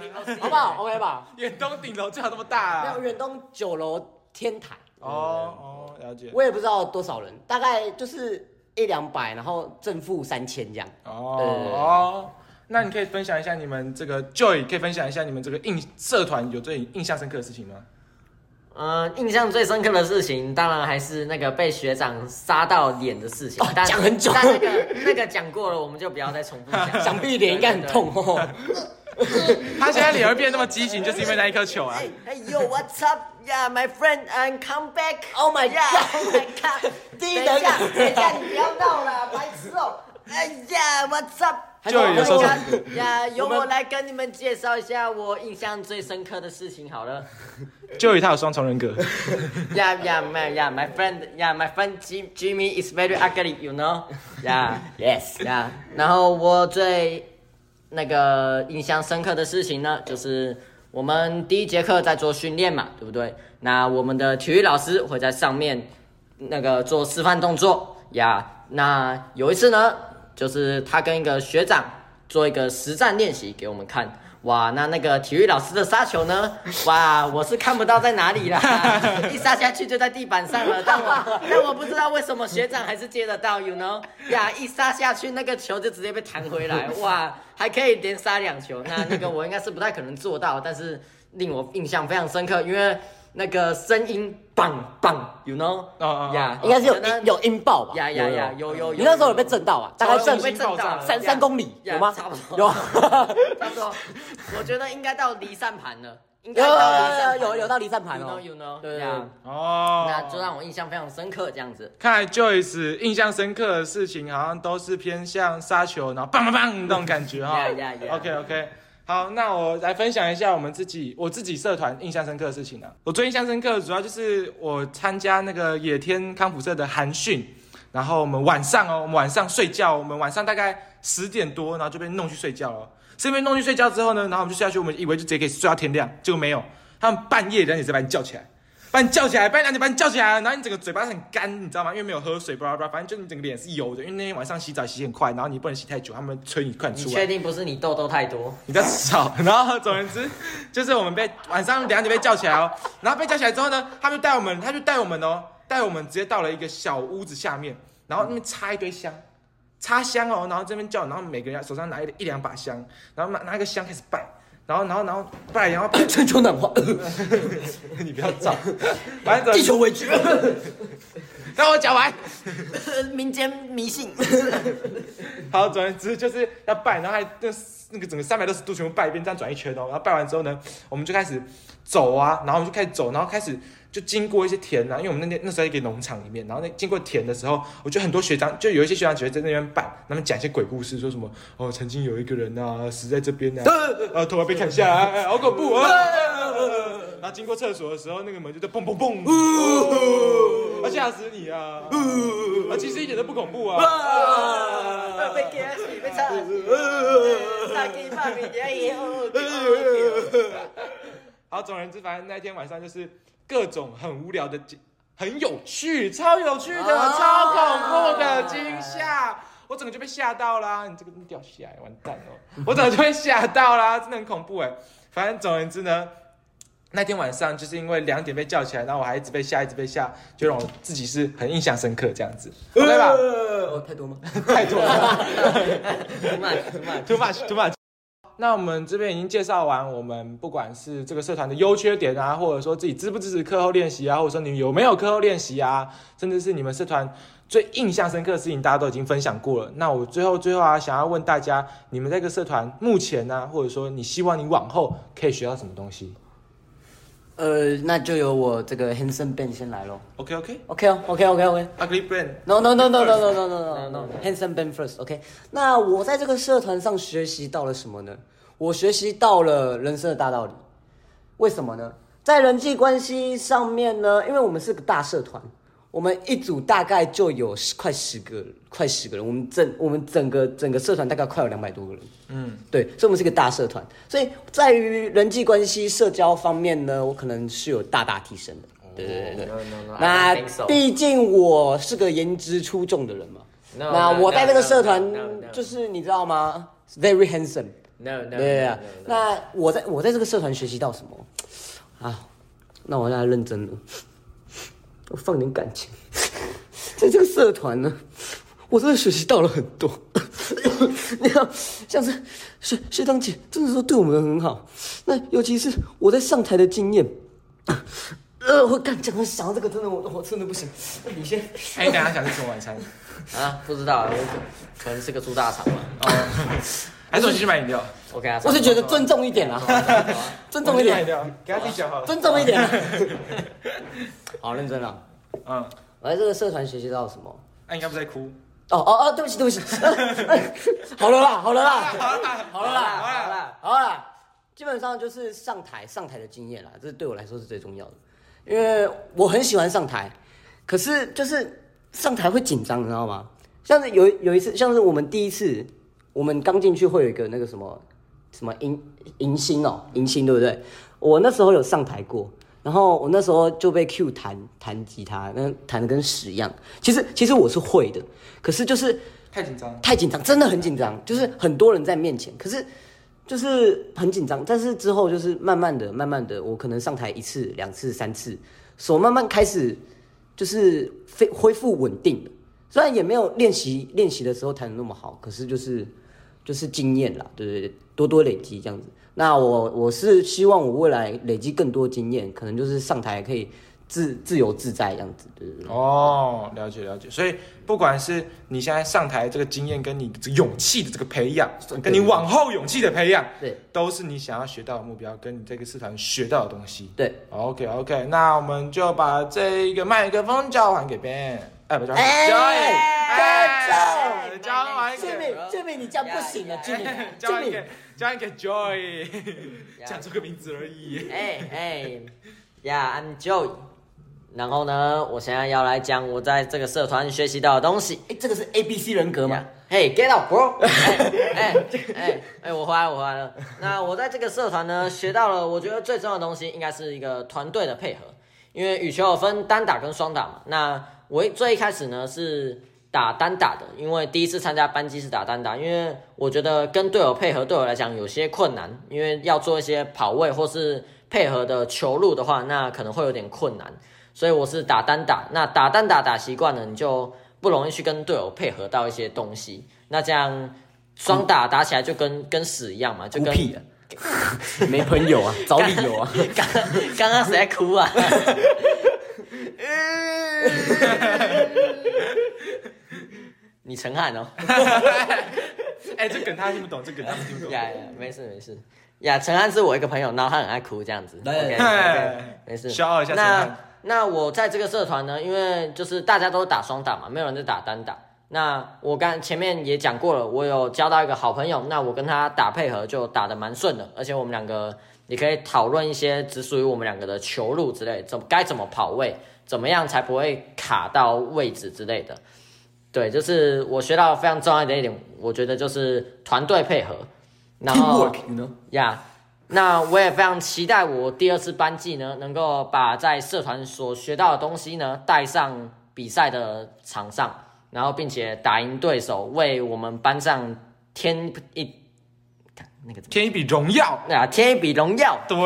people sea 好不好？OK 吧？远东顶楼最好那么大啊没有！远东酒楼天台，哦哦，了解。我也不知道多少人，大概就是一两百，然后正负三千这样。哦哦，那你可以分享一下你们这个 Joy，可以分享一下你们这个印社团有最印象深刻的事情吗？嗯，印象最深刻的事情，当然还是那个被学长杀到脸的事情。哦但讲很久但那个那个讲过了，我们就不要再重复讲。[laughs] 想必脸应该很痛哦。他现在脸会变那么畸形，就是因为那一颗球啊！哎哎呦，What's up? Yeah, my friend, and come back. Oh my god! oh my god! 第一人等一下，等一下，你不要闹了，白痴哦！哎呀，What's up? 就有时候呀呀，[laughs] 由我来跟你们介绍一下我印象最深刻的事情好了。[laughs] Joy 他有双重人格，[laughs] Yeah, yeah, my, yeah, my friend, yeah, my friend Jim, Jimmy is very ugly, you know? Yeah, Yes. yeah. 然后我最那个印象深刻的事情呢，就是我们第一节课在做训练嘛，对不对？那我们的体育老师会在上面那个做示范动作呀。那有一次呢，就是他跟一个学长做一个实战练习给我们看。哇，那那个体育老师的杀球呢？哇，我是看不到在哪里啦，[laughs] 一杀下去就在地板上了。但我但我不知道为什么学长还是接得到，you know？呀，一杀下去那个球就直接被弹回来，[laughs] 哇，还可以连杀两球。那那个我应该是不太可能做到，但是令我印象非常深刻，因为那个声音棒棒，you know？哦哦哦呀，应该是有有音爆吧？呀呀呀，有有有。你那时候有被震到啊？大概震有被震到三三公里有吗？差不多有，差不多，我觉得应该到离散盘了，应该有到离散盘了有有有到离散盘 You 哦 you know，对对呀哦，那就让我印象非常深刻，这样子。看来 Joyce 印象深刻的事情，好像都是偏向杀球，然后棒棒棒那种感觉哈。OK OK，好，那我来分享一下我们自己我自己社团印象深刻的事情呢、我最印象深刻的主要就是我参加那个野天康复社的寒训，然后我们晚上哦，我们晚上睡觉，我们晚上大概十点多，然后就被弄去睡觉了。是被弄去睡觉之后呢，然后我们就下去，我们以为就直接可以睡到天亮，结果没有，他们半夜两点才把你叫起来。把你叫起来，半夜两点把你叫起来，然后你整个嘴巴很干，你知道吗？因为没有喝水，巴拉巴拉，反正就你整个脸是油的，因为那天晚上洗澡洗很快，然后你不能洗太久，他们催你快点出来。你确定不是你痘痘太多？你在吵，然后总而言之，就是我们被晚上两点被叫起来哦，然后被叫起来之后呢，他们就带我们，他就带我们哦，带我们直接到了一个小屋子下面，然后那边插一堆香，插香哦，然后这边叫，然后每个人手上拿一一两把香，然后拿拿一个香开始拜，然后然后然后拜，然后拜，全球暖化，你不要照，反正地球危机，让我讲完。民间迷信。好，总而言之就是要拜，然后还那那个整个三百六十度全部拜一遍，这样转一圈哦。然后拜完之后呢，我们就开始走啊，然后我们就开始走，然后开始就经过一些田啊，因为我们那天那时候在一个农场里面，然后那经过田的时候，我觉得很多学长就有一些学长姐在那边拜，他们讲一些鬼故事，说什么哦，曾经有一个人啊死在这边啊，呃，头发被砍下来，好恐怖啊！然后经过厕所的时候，那个门就在砰砰砰，啊吓死你啊！啊，其实一点都不恐怖啊。被给死，被吓死，杀鸡放米也有。好，总而言之，反正那天晚上就是各种很无聊的惊，很有趣，超有趣的，啊超恐怖的惊吓。我整个就被吓到啦！你这个掉下来，完蛋哦！我整个就被吓到啦，[laughs] 真的很恐怖哎。反正总而言之呢，那天晚上就是因为两点被叫起来，然后我还一直被吓，一直被吓，就让我自己是很印象深刻这样子，OK 吧？哦，太多吗？[laughs] 太多了。[laughs] too much，too much, too much。too much too much。那我们这边已经介绍完，我们不管是这个社团的优缺点啊，或者说自己支不支持课后练习啊，或者说你有没有课后练习啊，甚至是你们社团最印象深刻的事情，大家都已经分享过了。那我最后最后啊，想要问大家，你们这个社团目前呢、或者说你希望你往后可以学到什么东西呃，那就由我这个 Hanson Ben 先来喽。？OK OK。OK 哦，OK OK OK。Ugly brain。No no no no no no no no no no Hanson Ben first OK。那我在这个社团上学习到了什么呢？我学习到了人生的大道理。为什么呢？在人际关系上面呢，因为我们是个大社团，我们一组大概就有十快十个，快十个人。我们整我们整个整个社团大概快有两百多个人。嗯，对，所以我们是个大社团，所以在于人际关系、社交方面呢，我可能是有大大提升的。对对对那.毕竟我是个颜值出众的人嘛。No, 那我在这个社团.就是你知道吗？Very handsome。No, no, 对啊.那我在我在这个社团学习到什么啊？那我现在认真了，我放点感情，[laughs] 在这个社团呢，我真的学习到了很多。[laughs] 你看，像是学学长姐真的都对我们很好，那尤其是我在上台的经验。呃，我刚讲，我想到这个，真的，我我真的不行。那你先，哎，你等下想吃什么晚餐？啊，不知道，我可可能是个猪大肠吧。哦，[laughs] 还是我去买饮料？我给他，我是觉得尊重一点啦，[laughs] 尊重一点，给他自己讲好了。尊重一点啦。[laughs] 好认真了。嗯，我在这个社团学习到什么？那应该不在哭。哦哦哦，对不起对不起，好了啦好了啦好了啦，好了啦 [laughs] 好了，好啦，基本上就是上台上台的经验啦，这对我来说是最重要的，因为我很喜欢上台，可是就是上台会紧张，你知道吗？像是有有一次，像是我们第一次，我们刚进去会有一个那个什么什么迎迎新哦，迎新对不对？我那时候有上台过，然后我那时候就被 Q 弹弹吉他，那弹的跟屎一样。其实其实我是会的，可是就是太紧张。太紧张，真的很紧张，就是很多人在面前，可是就是很紧张。但是之后就是慢慢的、慢慢的，我可能上台一次、两次、三次，手慢慢开始就是恢恢复稳定了。虽然也没有练习练习的时候弹的那么好，可是就是就是经验啦，对对对，多多累积这样子。那我我是希望我未来累积更多经验，可能就是上台可以自自由自在这样子，对对对。哦，了解了解。所以不管是你现在上台这个经验，跟你勇气的这个培养，跟你往后勇气的培养，对都是你想要学到的目标，跟你这个社团学到的东西。对，OK OK，那我们就把这一个麦克风交还给 Ben，哎，不交还哎给 Joy，哎哎交还给志明，志明，你这样不行了，志明，志明交还给，交还给 Joy，讲出个名字而已。哎哎，Yeah，I'm Joey。然后呢，我现在要来讲我在这个社团学习到的东西。哎，这个是 A B C 人格吗？嘿、g e t out, bro！哎哎哎哎，我回来，我回来了。那我在这个社团呢，学到了我觉得最重要的东西，应该是一个团队的配合。因为羽球有分单打跟双打嘛。那我最一开始呢是打单打的，因为第一次参加班级是打单打，因为我觉得跟队友配合对我来讲有些困难，因为要做一些跑位或是配合的球路的话，那可能会有点困难。所以我是打单打，那打单打打习惯了，你就不容易去跟队友配合到一些东西。那这样双打打起来就跟跟屎一样嘛，就跟孤僻啊，[laughs] 没朋友啊，找理由啊。刚刚刚谁在哭啊？[laughs] 你陈汉哦，[laughs] 哎，这梗他听不懂，这梗他们听不懂。呀呀，没事没事。呀，陈汉是我一个朋友，然后他很爱哭这样子。对嗨没事。骄傲一下陈那汉那我在这个社团呢，因为就是大家都打双打嘛，没有人在打单打。那我刚前面也讲过了，我有交到一个好朋友，那我跟他打配合就打得蛮顺的，而且我们两个也可以讨论一些只属于我们两个的球路之类，怎么该怎么跑位，怎么样才不会卡到位置之类的。对，就是我学到非常重要的一点，我觉得就是团队配合，然后 know？呀那我也非常期待我第二次班级呢，能够把在社团所学到的东西呢带上比赛的场上，然后并且打赢对手，为我们班上添一看那个添一笔荣耀，啊添一笔荣耀，对，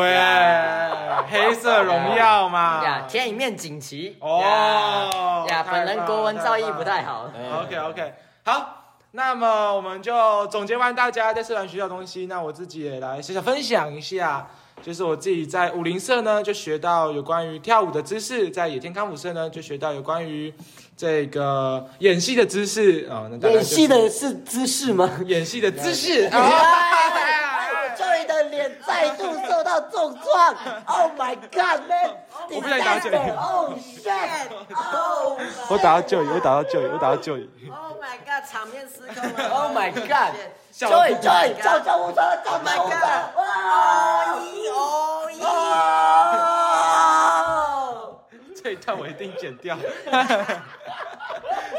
黑色荣耀嘛。呀添一面锦旗。哦呀本人国文造诣不太好。OK OK，好，那么我们就总结完大家在社团学到的东西，那我自己也来小小分享一下，就是我自己在武林社呢就学到有关于跳舞的知识，在野天康复社呢就学到有关于这个演戏的姿势啊、那大概演就是戏的是姿势吗？演戏的姿势。哎，Joey 的脸再度受到重创。Oh my God, man！我不想打这里 Oh shit! Oh 我打到就椅，我打到就椅，我打到就椅。Oh my god，场面失控了 Oh my God! 笑 Joey, Joey，叫救护车，叫 Oh 救 my 护车！god！哇！哦咦哦！这一段我一定剪掉，[laughs]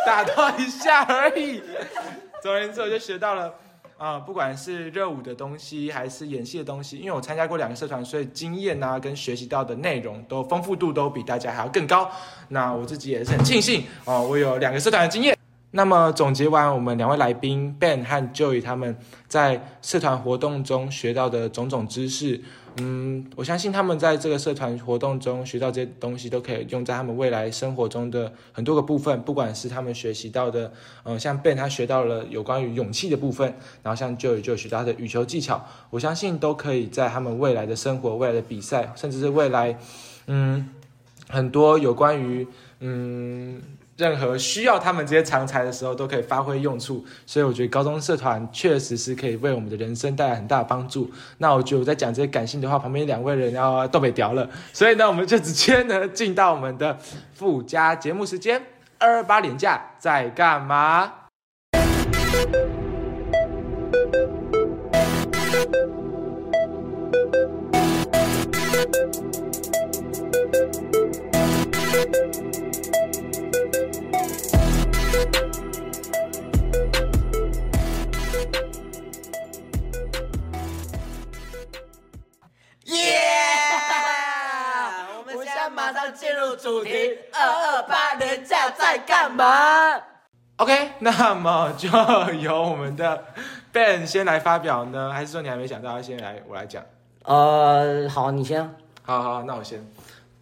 打断一下而已。[laughs] 总而言之，我就学到了啊、不管是热舞的东西，还是演戏的东西，因为我参加过两个社团，所以经验啊跟学习到的内容都丰富度都比大家还要更高。那我自己也是很庆幸啊、我有两个社团的经验。那么总结完我们两位来宾 Ben 和 Joey 他们在社团活动中学到的种种知识，嗯，我相信他们在这个社团活动中学到这些东西，都可以用在他们未来生活中的很多个部分，不管是他们学习到的，嗯、像 Ben 他学到了有关于勇气的部分，然后像 Joey 就学到的羽球技巧，我相信都可以在他们未来的生活、未来的比赛，甚至是未来，嗯，很多有关于嗯。任何需要他们这些常才的时候，都可以发挥用处。所以我觉得高中社团确实是可以为我们的人生带来很大的帮助。那我觉得我在讲这些感性的话，旁边两位人要都被屌了，所以呢，我们就直接呢进到我们的附加节目时间。二二八廉价在干嘛？入主题，二二八人假在干嘛？OK，那么就由我们的 Ben 先来发表呢，还是说你还没想到？先来我来讲。呃，好，你先啊。好好，那我先，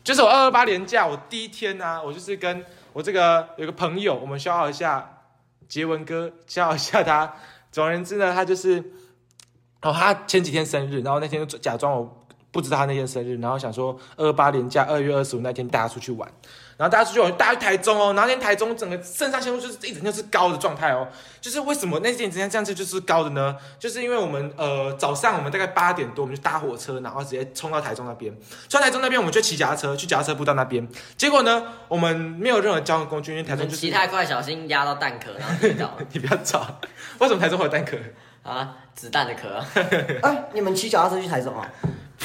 就是我二二八年假，我第一天呢、我就是跟我这个有个朋友，我们消耗一下杰文哥，消耗一下他总而言之呢，他就是哦，他前几天生日，然后那天就假装我不知道他那天生日，然后想说二八年假二月二十五那天带他出去玩，然后大家出去玩，大家去台中哦，然后那天台中整个肾上腺素就是一整就是高的状态哦，就是为什么那天整天这样子就是高的呢？就是因为我们呃早上我们大概八点多我们就搭火车，然后直接冲到台中那边，冲到台中那边我们就骑脚踏车去脚踏车步道那边，结果呢我们没有任何交通工具，因为台中就是骑太快，小心压到蛋壳，然后跌倒 [laughs] 你不要吵，为什么台中会有蛋壳？啊，子弹的壳。哎，[laughs] 你们骑脚踏车去台中啊？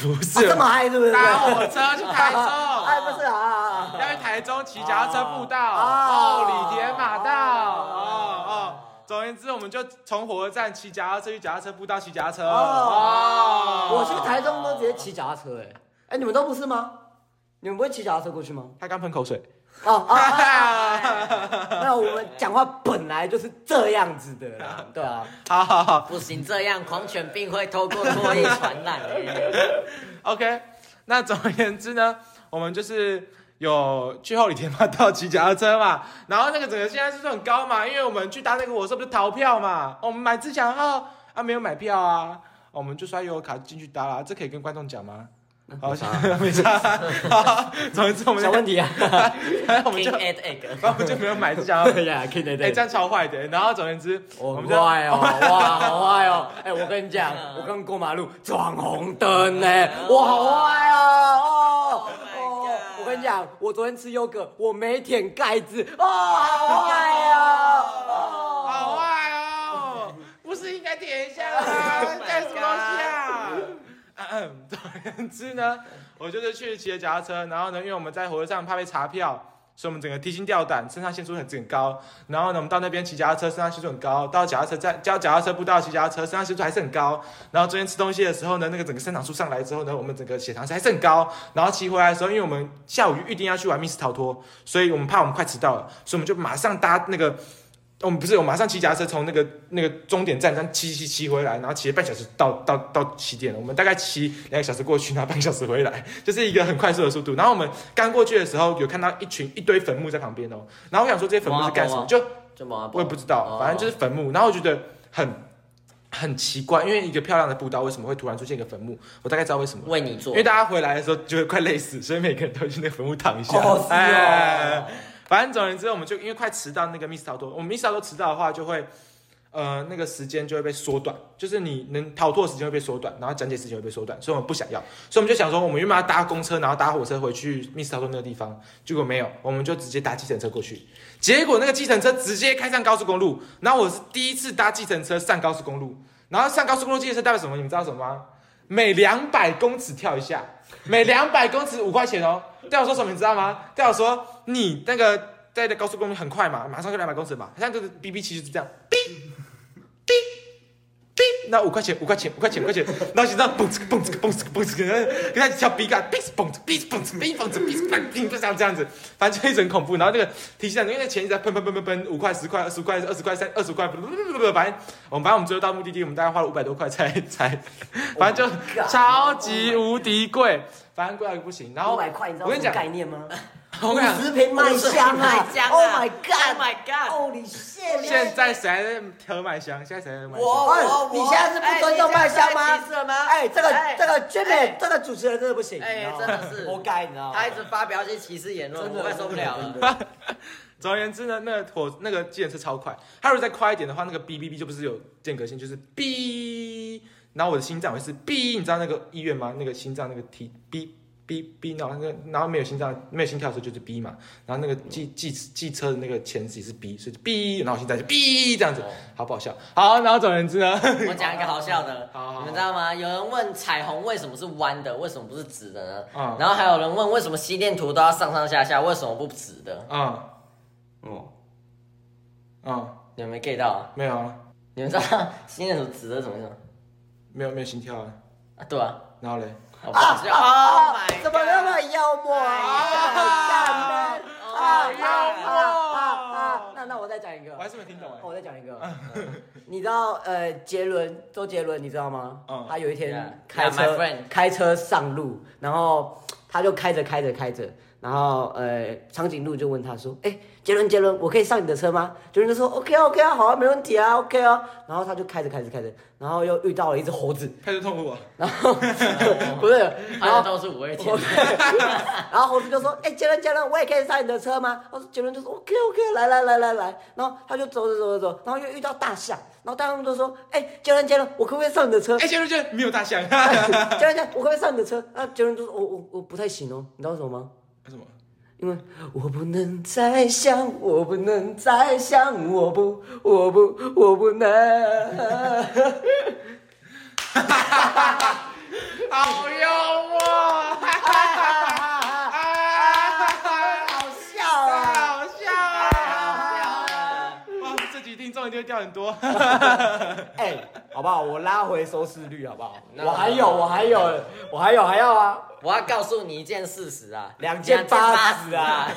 不啊是，这么嗨是不是？搭火车去台中，[laughs] 哎，不是啊，要去台中骑脚踏车步道，哦哦，里田马道，哦哦。总而言之，我们就从火车站骑脚踏车去脚踏车步道骑脚踏车。哦，我去台中都直接骑脚踏车，哎，哎，你们都不是吗？你们不会骑脚踏车过去吗？他刚喷口水。哦哦，[laughs] 那我们讲话本来就是这样子的啦，[laughs] 对啊。好好好不行，这样狂犬病会透过唾液传染。[laughs] OK。那总而言之呢，我们就是有去后里田马道骑脚踏车嘛，然后那个整个现在是不是很高嘛？因为我们去搭那个火车不是逃票嘛，我们买自强号啊没有买票啊，我们就刷悠游卡进去搭啦，这可以跟观众讲吗？好，没差。[laughs] [laughs] 好，总之我们就小问题啊，[laughs] 我们就 King 然后我们就没有买自强号。对呀，可以的，哎、这样超坏的。然后总而言之，我我们就坏哦，哇，好坏哦！哎，我跟你讲，我刚过马路闯红灯呢，我好坏哦！哦 Oh 我跟你讲，我昨天吃优格，我没舔盖子，哦，好坏哦！好坏哦，不是应该舔一下吗？Oh 干什么东西啊？[laughs] 嗯，总而言之呢，我就是去骑了脚踏车，然后呢，因为我们在火车上怕被查票，所以我们整个提心吊胆，肾上腺素很很高。然后呢，我们到那边骑脚踏车，肾上腺素很高；到脚踏车站，交脚踏车步道骑脚踏车，肾上腺素还是很高。然后中间吃东西的时候呢，那个整个生长素上来之后呢，我们整个血糖还是很高。然后骑回来的时候，因为我们下午预定要去玩密室逃脱，所以我们怕我们快迟到了，所以我们就马上搭那个。我们不是，我马上骑脚踏车从那个那个终点站这样骑骑骑回来，然后骑了半小时到到到起点了。我们大概骑两个小时过去，然后半个小时回来，[laughs] 就是一个很快速的速度。然后我们刚过去的时候，有看到一群一堆坟墓在旁边哦。然后我想说这些坟墓是干什么？就？我也不知道，反正就是坟墓。然后我觉得很很奇怪，因为一个漂亮的步道为什么会突然出现一个坟墓？我大概知道为什么。为你做因为。大家回来的时候就会快累死，所以每个人都会去那个坟墓躺一下。反正总而言之，我们就因为快迟到那个密室逃脱，我们密室逃脱迟到的话，就会呃那个时间就会被缩短，就是你能逃脱的时间会被缩短，然后讲解时间会被缩短，所以我们不想要，所以我们就想说，我们原本要搭公车，然后搭火车回去密室逃脱那个地方，结果没有，我们就直接搭计程车过去，结果那个计程车直接开上高速公路，然后我是第一次搭计程车上高速公路，然后上高速公路计程车代表什么？你们知道什么吗？每两百公尺跳一下，每两百公尺五块钱哦。调我说什么你知道吗？调我说你那个在的高速公路很快嘛，马上就两百公尺嘛，像这个 B B 其实是这样，哔哔，那五块钱五块钱五块钱五块钱，然后就这样蹦哧蹦哧蹦哧蹦哧，跟他跳笔杆，哔蹦哧哔蹦哧哔蹦哧哔蹦哧，就像这样子，反正就一直很恐怖。然后那个提醒，因为那钱一直在喷喷喷喷喷，五块十块二十块二十块三二十块，不不不不，反正我们反正我们最后到目的地，我们大概花了五百多块才才，反正就 Oh 超级无敌贵，反正贵到不行。然后我跟你讲，概念吗？我跟你讲，十瓶麦香啊麦香啊！Oh my Oh my god！god！Holy shit！现在谁还在喝麦香？现在谁还在买香？我我你现在是不尊重麦香吗哎这个哎这个 Jimmy，哎这个主持人真的不行，哎真的是活该，你知道吗？他一直发表一些歧视言论，真的我快受不了了。[laughs] 总而言之呢，那个火那个计程车超快，他如果再快一点的话，那个哔哔哔就不是有间隔性，就是哔，然后我的心脏会是哔，你知道那个医院吗？那个心脏那个提哔哔哔，然后那个然后没有心脏没有心跳的时候就是哔嘛，然后那个计计计车的那个钳子也是哔，所以就哔，然后我心脏就哔这样子，好不好笑？好，然后总而言之呢，我讲一个 [laughs] 好笑的你们知道吗？有人问彩虹为什么是弯的，为什么不是直的呢？嗯然后还有人问为什么心电图都要上上下下，为什么不直的？嗯哦，嗯，你们没 get 到啊？没有啊，你们知道心电图直的怎么用没有没有心跳啊，啊？对啊，然后嘞，好不好笑？Oh my god！怎么那么幽默啊？啊幽啊啊啊！那那我再讲一个我，还是没听懂哎，我再讲一个，你知道呃杰伦周杰伦你知道吗嗯？他有一天开车开车上路，然后他就开着开着开着，然后呃，长颈鹿就问他说：“哎，杰伦杰伦，我可以上你的车吗？”杰伦就说：“OK 啊 OK 啊，好啊，没问题啊 OK 啊。”然后他就开着开着开着，然后又遇到了一只猴子，开始痛苦啊！然后 [laughs] 不是，然后他的都是五味天，然后猴子就说：“哎、杰伦，杰伦，我也可以上你的车吗？”然后杰伦就说：“OK OK，来来来来来。”然后他就走走走走走，然后又遇到大象，然后大象就说：“哎、杰伦，杰伦，我可不可以上你的车？”哎，杰伦杰伦没有大象，[laughs] 杰伦，杰伦，我可不可以上你的车？啊，杰伦就说：“我我我不太行哦，你知道为什么吗？为什么？因为我不能再想，我不能再想，我不，我不，我不能。[laughs] 好幽默，一定会掉很多。[laughs] 哎、好不好？我拉回收视率，好不好？我还有，我还有，我还有，还要啊！我要告诉你一件事实啊，两件八十啊！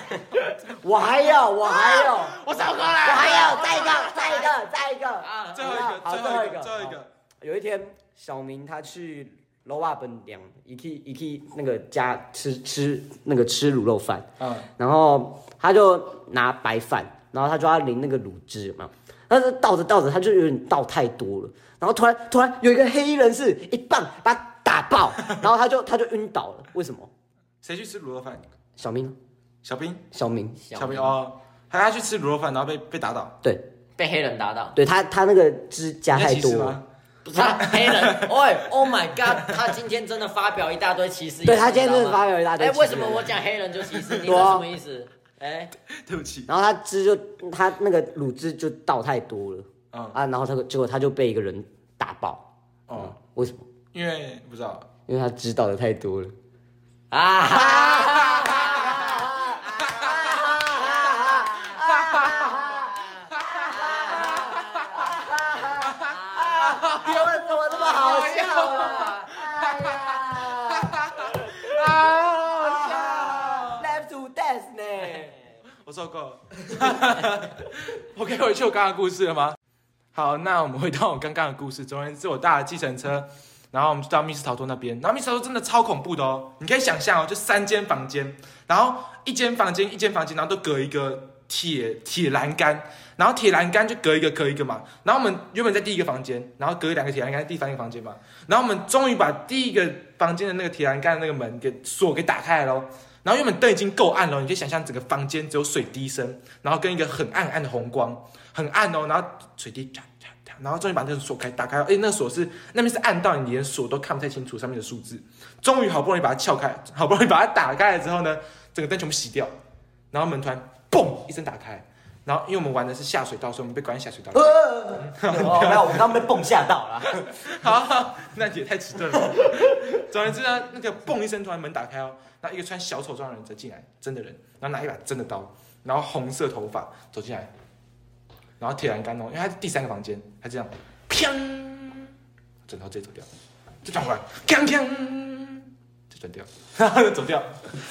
我还有，我还有，[laughs] 我超过了，我还有，再一个，[laughs] 再一个，再一个。啊最后一个，好最后一个，最后一个最后一个。有一天，小明他去楼瓦本凉，一去一去那个家吃吃那个吃卤肉饭，嗯，然后他就拿白饭，然后他就要淋那个卤汁嘛，但是倒着倒着他就有点倒太多了，然后突然突然有一个黑衣人士一棒把他打爆，[laughs] 然后他就他就晕倒了，为什么？谁去吃卤肉饭？小明，小兵，小明，小明哦，还他去吃卤肉饭，然后被被打倒，对。被黑人打倒，对，他他那个汁加太多了？不是啊黑人，[laughs] 喂，Oh my God，他今天真的发表一大堆歧视，对他今天真的发表一大堆哎，为什么我讲黑人就歧视？你对啊。这什么意思？哎，[laughs] 对不起，然后他汁就他那个卤汁就倒太多了嗯，啊，然后他结果他就被一个人打爆，哦，为什么？因为不知道，因为他知道的太多了。啊，[laughs] 你们怎么这么好笑啊？哎呀啊，好笑，，Left to death 呢？我受够了。[laughs] 我可以回去我刚刚的故事了吗？好，那我们回到我刚刚的故事。总而言之，我搭了计程车，然后我们就到密室逃脱那边。然后密室逃脱真的超恐怖的哦，你可以想象哦，就三间房间，然后一间房间一间房间，然后都隔一个铁铁栏杆，然后铁栏杆就隔一个隔一个嘛。然后我们原本在第一个房间，然后隔两个铁栏杆在第三个房间嘛。然后我们终于把第一个房间的那个铁栏杆的那个门给锁给打开来喽。然后原本灯已经够暗了，你可以想象整个房间只有水滴声，然后跟一个很暗暗的红光，很暗哦，然后水滴，然后终于把那个锁开打开了，哎，那个锁是那边是暗到你连锁都看不太清楚上面的数字，终于好不容易把它撬开，好不容易把它打开了之后呢，整个灯全部熄掉，然后门突然嘣一声打开，然后因为我们玩的是下水道，所以我们被关在下水道里。哦，没有，我们刚被蹦吓到了。[laughs] 好，那也太迟钝了。总而言之呢，那个蹦一声，突然门打开哦，然后一个穿小丑装的人走进来，真的人，然后拿一把真的刀，然后红色头发走进来，然后铁栏杆哦，因为他是第三个房间，他这样，砰，整刀直接走掉，就转过来，锵锵，就转掉，然后就走掉，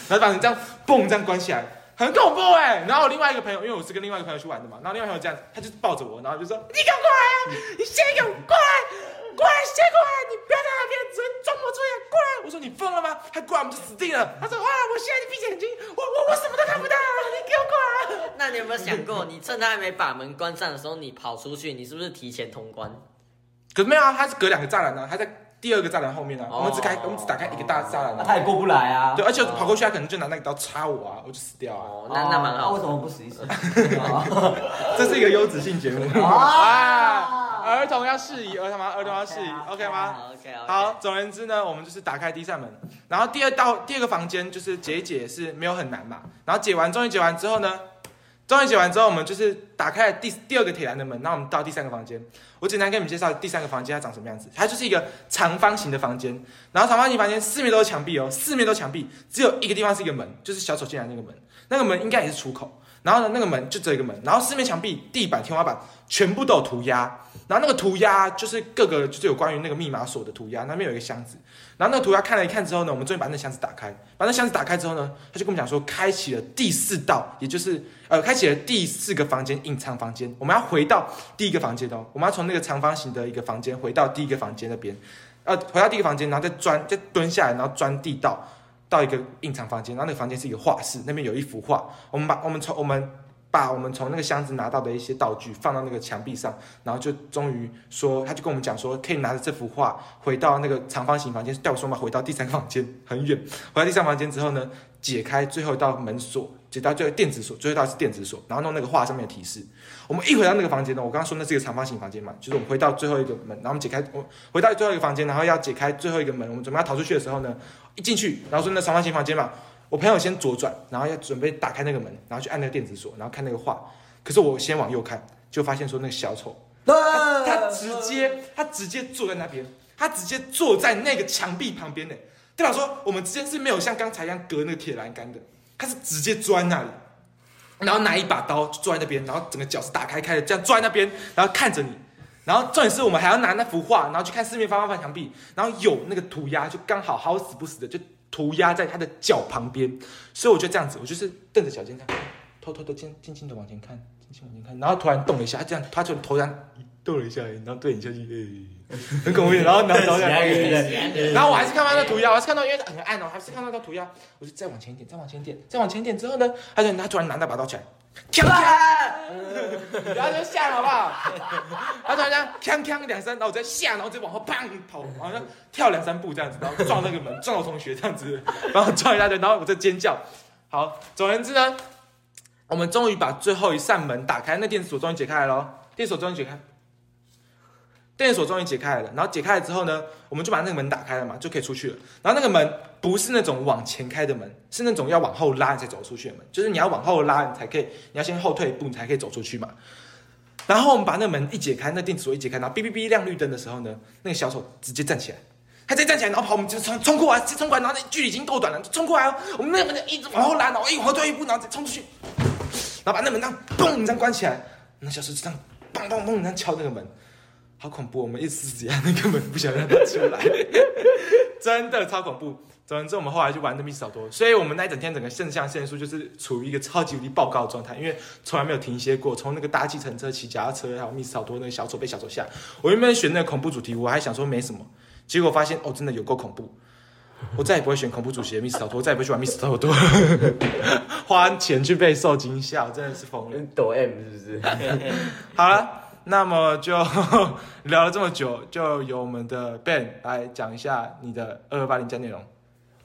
然后把人这样蹦这样关起来。很恐怖哎、然后我另外一个朋友，因为我是跟另外一个朋友去玩的嘛，然后另外一个朋友这样，他就抱着我，然后就说：“你给我过来啊！你先给我过来，过来，先过来！你不要在那边只能装模作样，过来！”我说：“你疯了吗？他过来我们就死定了。”他说：“啊，我现在闭着眼睛，我我我什么都看不到，你给我过来！” [laughs] 那你有没有想过，你趁他还没把门关上的时候，你跑出去，你是不是提前通关？可是没有啊，他是隔两个栅栏呢、啊，他在第二个栅栏后面呢、我们只开，我们只打开一个大栅栏、他也过不来啊。对，而且跑过去，他可能就拿那个刀插我啊，我就死掉啊。哦，那那蛮好为。什么不死一死？[laughs] 这是一个优质性节目 [laughs] 啊，儿童要适宜，儿童吗？儿童要适宜，OK 吗？OK，好，，总而言之呢，我们就是打开第一扇门，然后第二道第二个房间就是解一解是没有很难嘛，然后解完，终于解完之后呢，终于解完之后，我们就是打开了第第二个铁栏的门，那我们到第三个房间。我简单跟你们介绍第三个房间它长什么样子，它就是一个长方形的房间，然后长方形房间四面都是墙壁哦，四面都墙壁，只有一个地方是一个门，就是小丑进来那个门，那个门应该也是出口。然后呢，那个门就只有一个门，然后四面墙壁、地板、天花板全部都有涂鸦，然后那个涂鸦就是各个就是有关于那个密码锁的涂鸦，那边有一个箱子，然后那个涂鸦看了一看之后呢，我们终于把那箱子打开，把那箱子打开之后呢，他就跟我们讲说，开启了第四道，也就是呃，开启了第四个房间隐藏房间，我们要回到第一个房间哦，我们要从那个长方形的一个房间回到第一个房间那边，呃，回到第一个房间，然后再钻，再蹲下来，然后钻地道。到一个隐藏房间，然后那个房间是一个画室，那边有一幅画，我们把我们从我们把我们从那个箱子拿到的一些道具放到那个墙壁上，然后就终于说，他就跟我们讲说，可以拿着这幅画回到那个长方形房间，带我说嘛，回到第三个房间很远，[laughs] 回到第三房间之后呢，解开最后一道门锁，解到最后电子锁，最后一道是电子锁，然后弄那个画上面的提示。我们一回到那个房间呢，我刚刚说那是一个长方形房间嘛，就是我们回到最后一个门，然后我们解开，我回到最后一个房间，然后要解开最后一个门，我们准备要逃出去的时候呢，一进去，然后说那长方形房间嘛，我朋友先左转，然后要准备打开那个门，然后去按那个电子锁，然后看那个画，可是我先往右看，就发现说那个小丑，他他直接他直接坐在那边，他直接坐在那个墙壁旁边呢，代表说我们之间是没有像刚才一样隔那个铁栏杆的，他是直接坐在那里。然后拿一把刀坐在那边，然后整个脚是打开开的，这样坐在那边，然后看着你。然后重点是我们还要拿那幅画，然后去看四面八方的墙壁，然后有那个涂鸦，就刚好好死不死的就涂鸦在他的脚旁边。所以我就这样子，我就是瞪着脚尖看，偷偷的静静静的往前看，静静往前看，然后突然动了一下，他这样他就突然动了一下，然后对你下去，哎，很恐怖。然后然后然后，然后我还是看到那涂鸦，我还是看到因为很暗哦，还是看到那涂鸦，我就再往前一点，再往前一点，再往前一点之后呢，他就他突然拿那把刀起来。锵锵，[laughs] 然后就下好不好？[laughs] 然后突然间锵锵两声，然后我再下，然后就往后砰跑，好像跳两三步这样子，然后撞那个门，撞到同学这样子，[laughs] 然后撞一大堆，然后我在尖叫。好，总而言之呢，我们终于把最后一扇门打开，那电子锁终于解开了，电锁终于解开。电锁终于解开了，然后解开了之后呢，我们就把那个门打开了嘛，就可以出去了。然后那个门不是那种往前开的门，是那种要往后拉你才走出去的门，就是你要往后拉你才可以，你要先后退一步你才可以走出去嘛。然后我们把那个门一解开，那电子锁一解开，然后哔哔哔亮绿灯的时候呢，那个小丑直接站起来，他直接站起来，然后跑，我们就冲冲过来，冲过来，然后距离已经够短了，冲过来哦。我们那个门就一直往后拉，然后一往后退一步，然后再冲出去，然后把那门这样嘣这样关起来，那小丑就这样嘣嘣嘣这样敲那个门。好恐怖！我们一直这样，根本不想让他出来，[laughs] 真的超恐怖。总之，我们后来就玩的密室逃脱，所以我们那一整天整个肾上腺素就是处于一个超级无敌爆高的状态，因为从来没有停歇过。从那个搭计程车、骑脚踏车，还有密室逃脱那个小丑被小丑吓。我原本选那个恐怖主题，我还想说没什么，结果发现哦，真的有够恐怖。[laughs] 我再也不会选恐怖主题的密室逃脱，我再也不会去玩密室逃脱，[laughs] 花钱去被受惊吓，真的是疯了。抖 M 是不是？好了。那么就 [laughs] 聊了这么久，就由我们的 Ben 来讲一下你的二二八零加内容。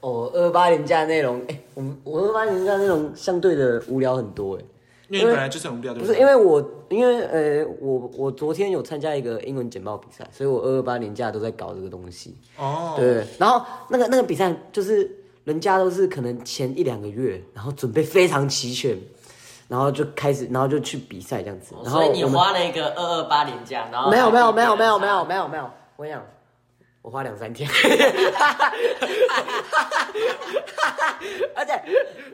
哦，二二八零加内容，哎，我我二二八零加内容相对的无聊很多，哎，因为你本来就是很无聊，不是因为我，因为呃，我我昨天有参加一个英文简报比赛，所以我二二八零加都在搞这个东西。哦，对，然后那个那个比赛就是人家都是可能前一两个月，然后准备非常齐全。然后就开始，然后就去比赛这样子。所以你花了一个二二八年假，然后没有没有没有没有没有没有没有，我跟你讲，我花两三天。[laughs] 而且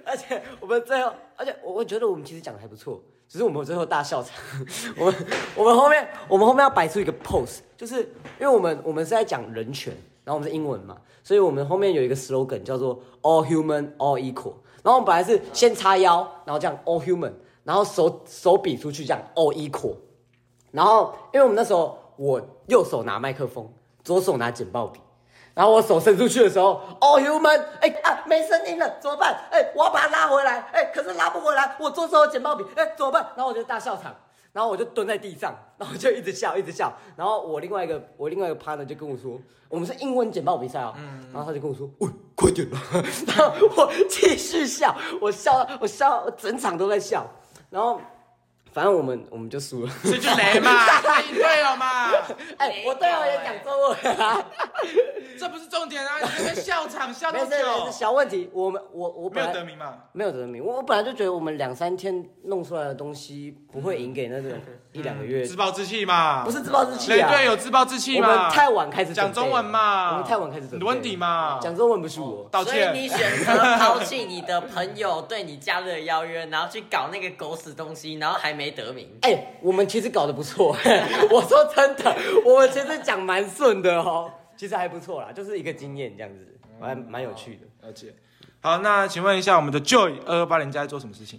而且我们最后，而且我我觉得我们其实讲的还不错，只是我们最后大笑场。[laughs] 我们我们后面我们后面要摆出一个 pose，就是因为我们我们是在讲人权，然后我们是英文嘛，所以我们后面有一个 slogan 叫做 All Human All Equal。然后我们本来是先叉腰，然后这样 all human，然后手手比出去这样 all equal，然后因为我们那时候我右手拿麦克风，左手拿剪报笔，然后我手伸出去的时候 all human，哎啊没声音了怎么办？哎我要把它拉回来，哎可是拉不回来，我左手有剪报笔，哎怎么办？然后我就大笑场。然后我就蹲在地上，然后就一直笑，一直笑。然后我另外一个我另外一个 partner 就跟我说，我们是英文简报比赛哦。然后他就跟我说，喂，快点了。然后我继续笑，我笑，我笑，我整场都在笑。然后。反正我们我们就输了，所以就雷嘛，你队友嘛。哎，我队友也讲中文啊，这不是重点啊，你们笑场笑多久？是小问题。我们我我没有得名嘛，没有得名。我我本来就觉得我们两三天弄出来的东西不会赢给那个一两个月。自暴自弃嘛，不是自暴自弃啊。雷队有自暴自弃嘛。我们太晚开始讲中文嘛，我们太晚开始准备。问题嘛，讲中文不是我。道歉。所以你选择抛弃你的朋友对你加的邀约，然后去搞那个狗屎东西，然后还没。没得名哎，我们其实搞得不错。[laughs] 我说真的，我们其实讲蛮顺的哦，其实还不错啦，就是一个经验这样子，蛮蛮有趣的。而且，好，那请问一下，我们的 Joy 二二八零家在做什么事情？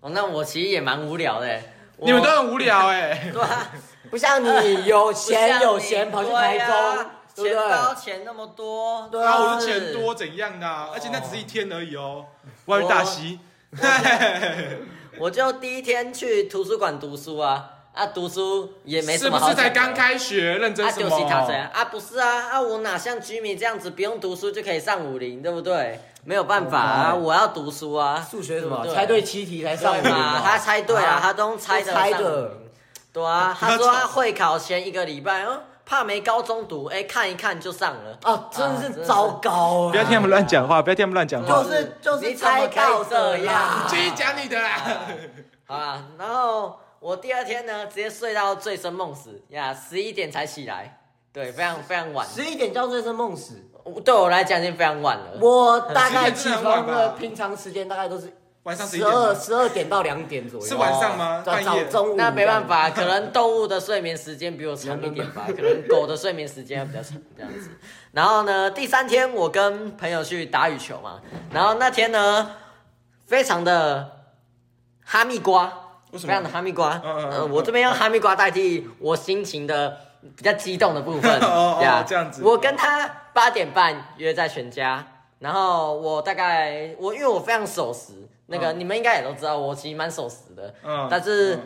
哦，那我其实也蛮无聊的。你们都很无聊 [laughs] 哎，对啊，不像你有钱有闲跑去台中对不对钱包钱那么多，对啊，啊我是钱多怎样的啊？而且那只是一天而已哦，我还有大溪。我就第一天去图书馆读书啊，啊，读书也没什是不么好是不是才刚开学，认真啊，什么？啊？不是啊，啊，我哪像居民这样子不用读书就可以上武林，对不对？没有办法啊，哦我要读书啊。数学什么对对猜对七题才上对嘛？五嘛？他猜对啊，啊他都猜的都猜的。对啊，他说他会考前一个礼拜，哦，怕没高中读，哎，看一看就上了。啊，真是糟糕啊！不要听他们乱讲话，不要听他们乱讲话就。是就是你猜到这样啦继续讲你的啦。好啦，然后我第二天呢，直接睡到醉生梦死呀，十一点才起来，对，非常非常晚。十一点叫醉生梦死。对我来讲已经非常晚了。我大概11起床的平常时间大概都是晚上十二十二点到两点左右。是晚上吗早半夜早中午。那没办。法，[laughs] 可能动物的睡眠时间比我长一点吧，可能狗的睡眠时间比较长这样子。然后呢，第三天我跟朋友去打羽球嘛，然后那天呢，非常的哈密瓜，为什么非常的哈密瓜。嗯嗯嗯呃，我这边用哈密瓜代替我心情的比较激动的部分。[laughs] 哦哦呀这样子我跟他八点半约在全家，然后我大概我因为我非常守时，那个、嗯你们应该也都知道，我其实蛮守时的。嗯但是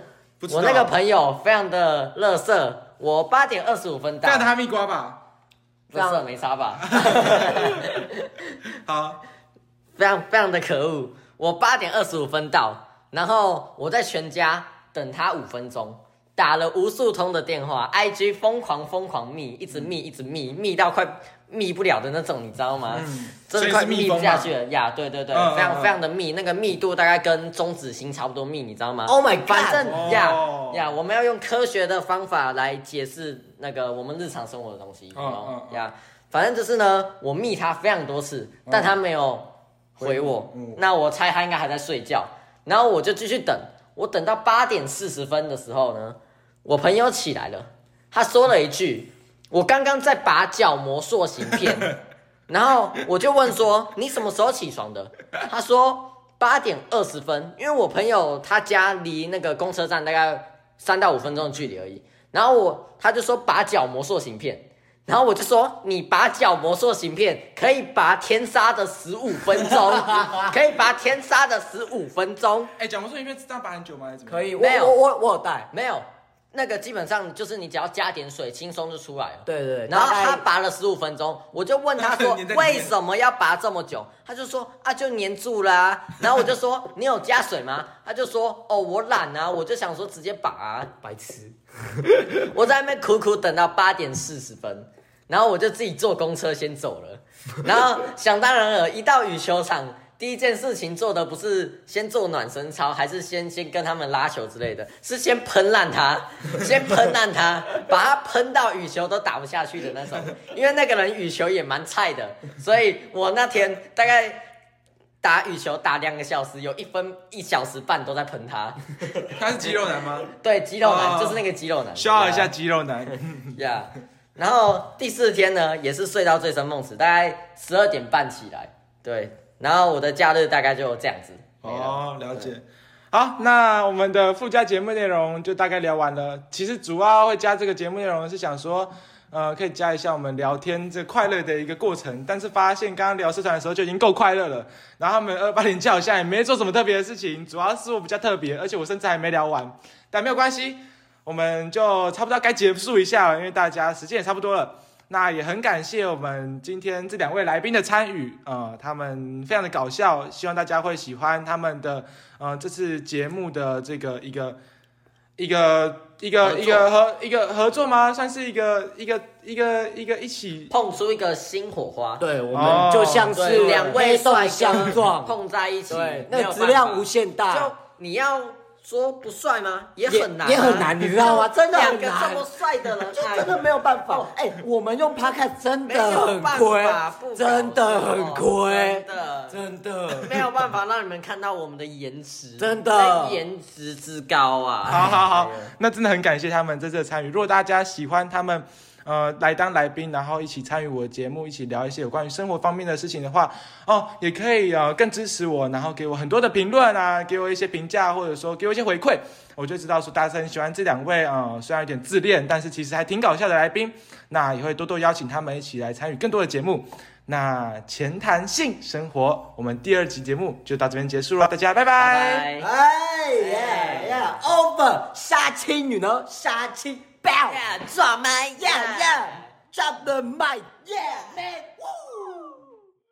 我那个朋友非常的乐色，我八点二十五分到这样，的哈密瓜吧。乐色没差吧？[laughs] 好，[laughs] 非常非常的可恶。我八点二十五分到，然后我在全家等他五分钟，打了无数通的电话，IG 疯狂疯狂密，一直密一直密，密到快密不了的那种，你知道吗？嗯，真的快密不下去了。呀！对对对，非常嗯。非常的密，那个密度大概跟中子星差不多密，你知道吗？Oh my god 反正哦。呀呀，我们要用科学的方法来解释那个我们日常生活的东西，嗯哦呀，反正就是呢，我密他非常多次，但他没有回我嗯，那我猜他应该还在睡觉，然后我就继续等，我等到八点四十分的时候呢，我朋友起来了，他说了一句：“我刚刚在拔角膜塑形片。[laughs] ”然后我就问说：“你什么时候起床的？”他说：“八点二十分，因为我朋友他家离那个公车站大概三到五分钟的距离而已。”然后我他就说拔角膜塑形片，然后我就说：“你拔角膜塑形片可以拔天杀的十五分钟，[laughs] 可以拔天杀的十五分钟。”哎，讲魔术影片这样拔很久吗？还是怎么可以，我没有我我我有带。没有，那个基本上就是你只要加点水，轻松就出来了。对对对，然后他拔了十五分钟，我就问他说为什么要拔这么久？他就说啊就粘住啦、[laughs] 然后我就说你有加水吗？他就说哦我懒啊，我就想说直接拔、啊。白痴。[laughs] 我在那边苦苦等到八点四十分，然后我就自己坐公车先走了。然后想当然了，一到羽球场，第一件事情做的不是先做暖身操，还是先先跟他们拉球之类的，是先喷烂他，[laughs] 先喷烂他，把他喷到羽球都打不下去的那种。因为那个人羽球也蛮菜的，所以我那天大概。打羽球打两个小时，有一分一小时半都在喷他。[laughs] 他是肌肉男吗？对，肌肉男、哦就是那个肌肉男。消耗一下肌肉男。[laughs] 呀然后第四天呢，也是睡到醉生梦死，大概十二点半起来。对，然后我的假日大概就这样子。哦，了解。好，那我们的附加节目内容就大概聊完了。其实主要会加这个节目内容是想说，呃，可以加一下我们聊天这快乐的一个过程。但是发现刚刚聊社团的时候就已经够快乐了，然后他们二八零好像也没做什么特别的事情，主要是我比较特别，而且我甚至还没聊完，但没有关系，我们就差不多该结束一下了，因为大家时间也差不多了。那也很感谢我们今天这两位来宾的参与，呃，他们非常的搞笑，希望大家会喜欢他们的呃这次节目的这个一个一个一个一个合一个合作吗？算是一个一个一个一个一起碰出一个新火花，对，我哦们就像是，两位帅相撞，碰在一起，那质量无限大。就，你要说不帅吗？也也很难啊、也很难，你知道吗？真的两很难个这么，帅的人，[laughs] 就哎真的没有办法。哎，我们用 Podcast 真没的很有办亏真的很亏真，的。真的。没有办法让你们看到我们的颜值，真的颜值之高啊！好好好那真的很感谢他们这次的参与。如果大家喜欢他们呃来当来宾，然后一起参与我的节目，一起聊一些有关于生活方面的事情的话，哦，也可以呃更支持我，然后给我很多的评论啊，给我一些评价，或者说给我一些回馈，我就知道说大家是很喜欢这两位啊、呃虽然有点自恋，但是其实还挺搞笑的来宾。那也会多多邀请他们一起来参与更多的节目。那前谈性生活，我们第二集节目就到这边结束了，大家拜拜拜拜。哎呀呀，over 杀青，you know 杀青，bow，Yeah，抓麦 yeah yeah，drop the mic，yeah man，woo。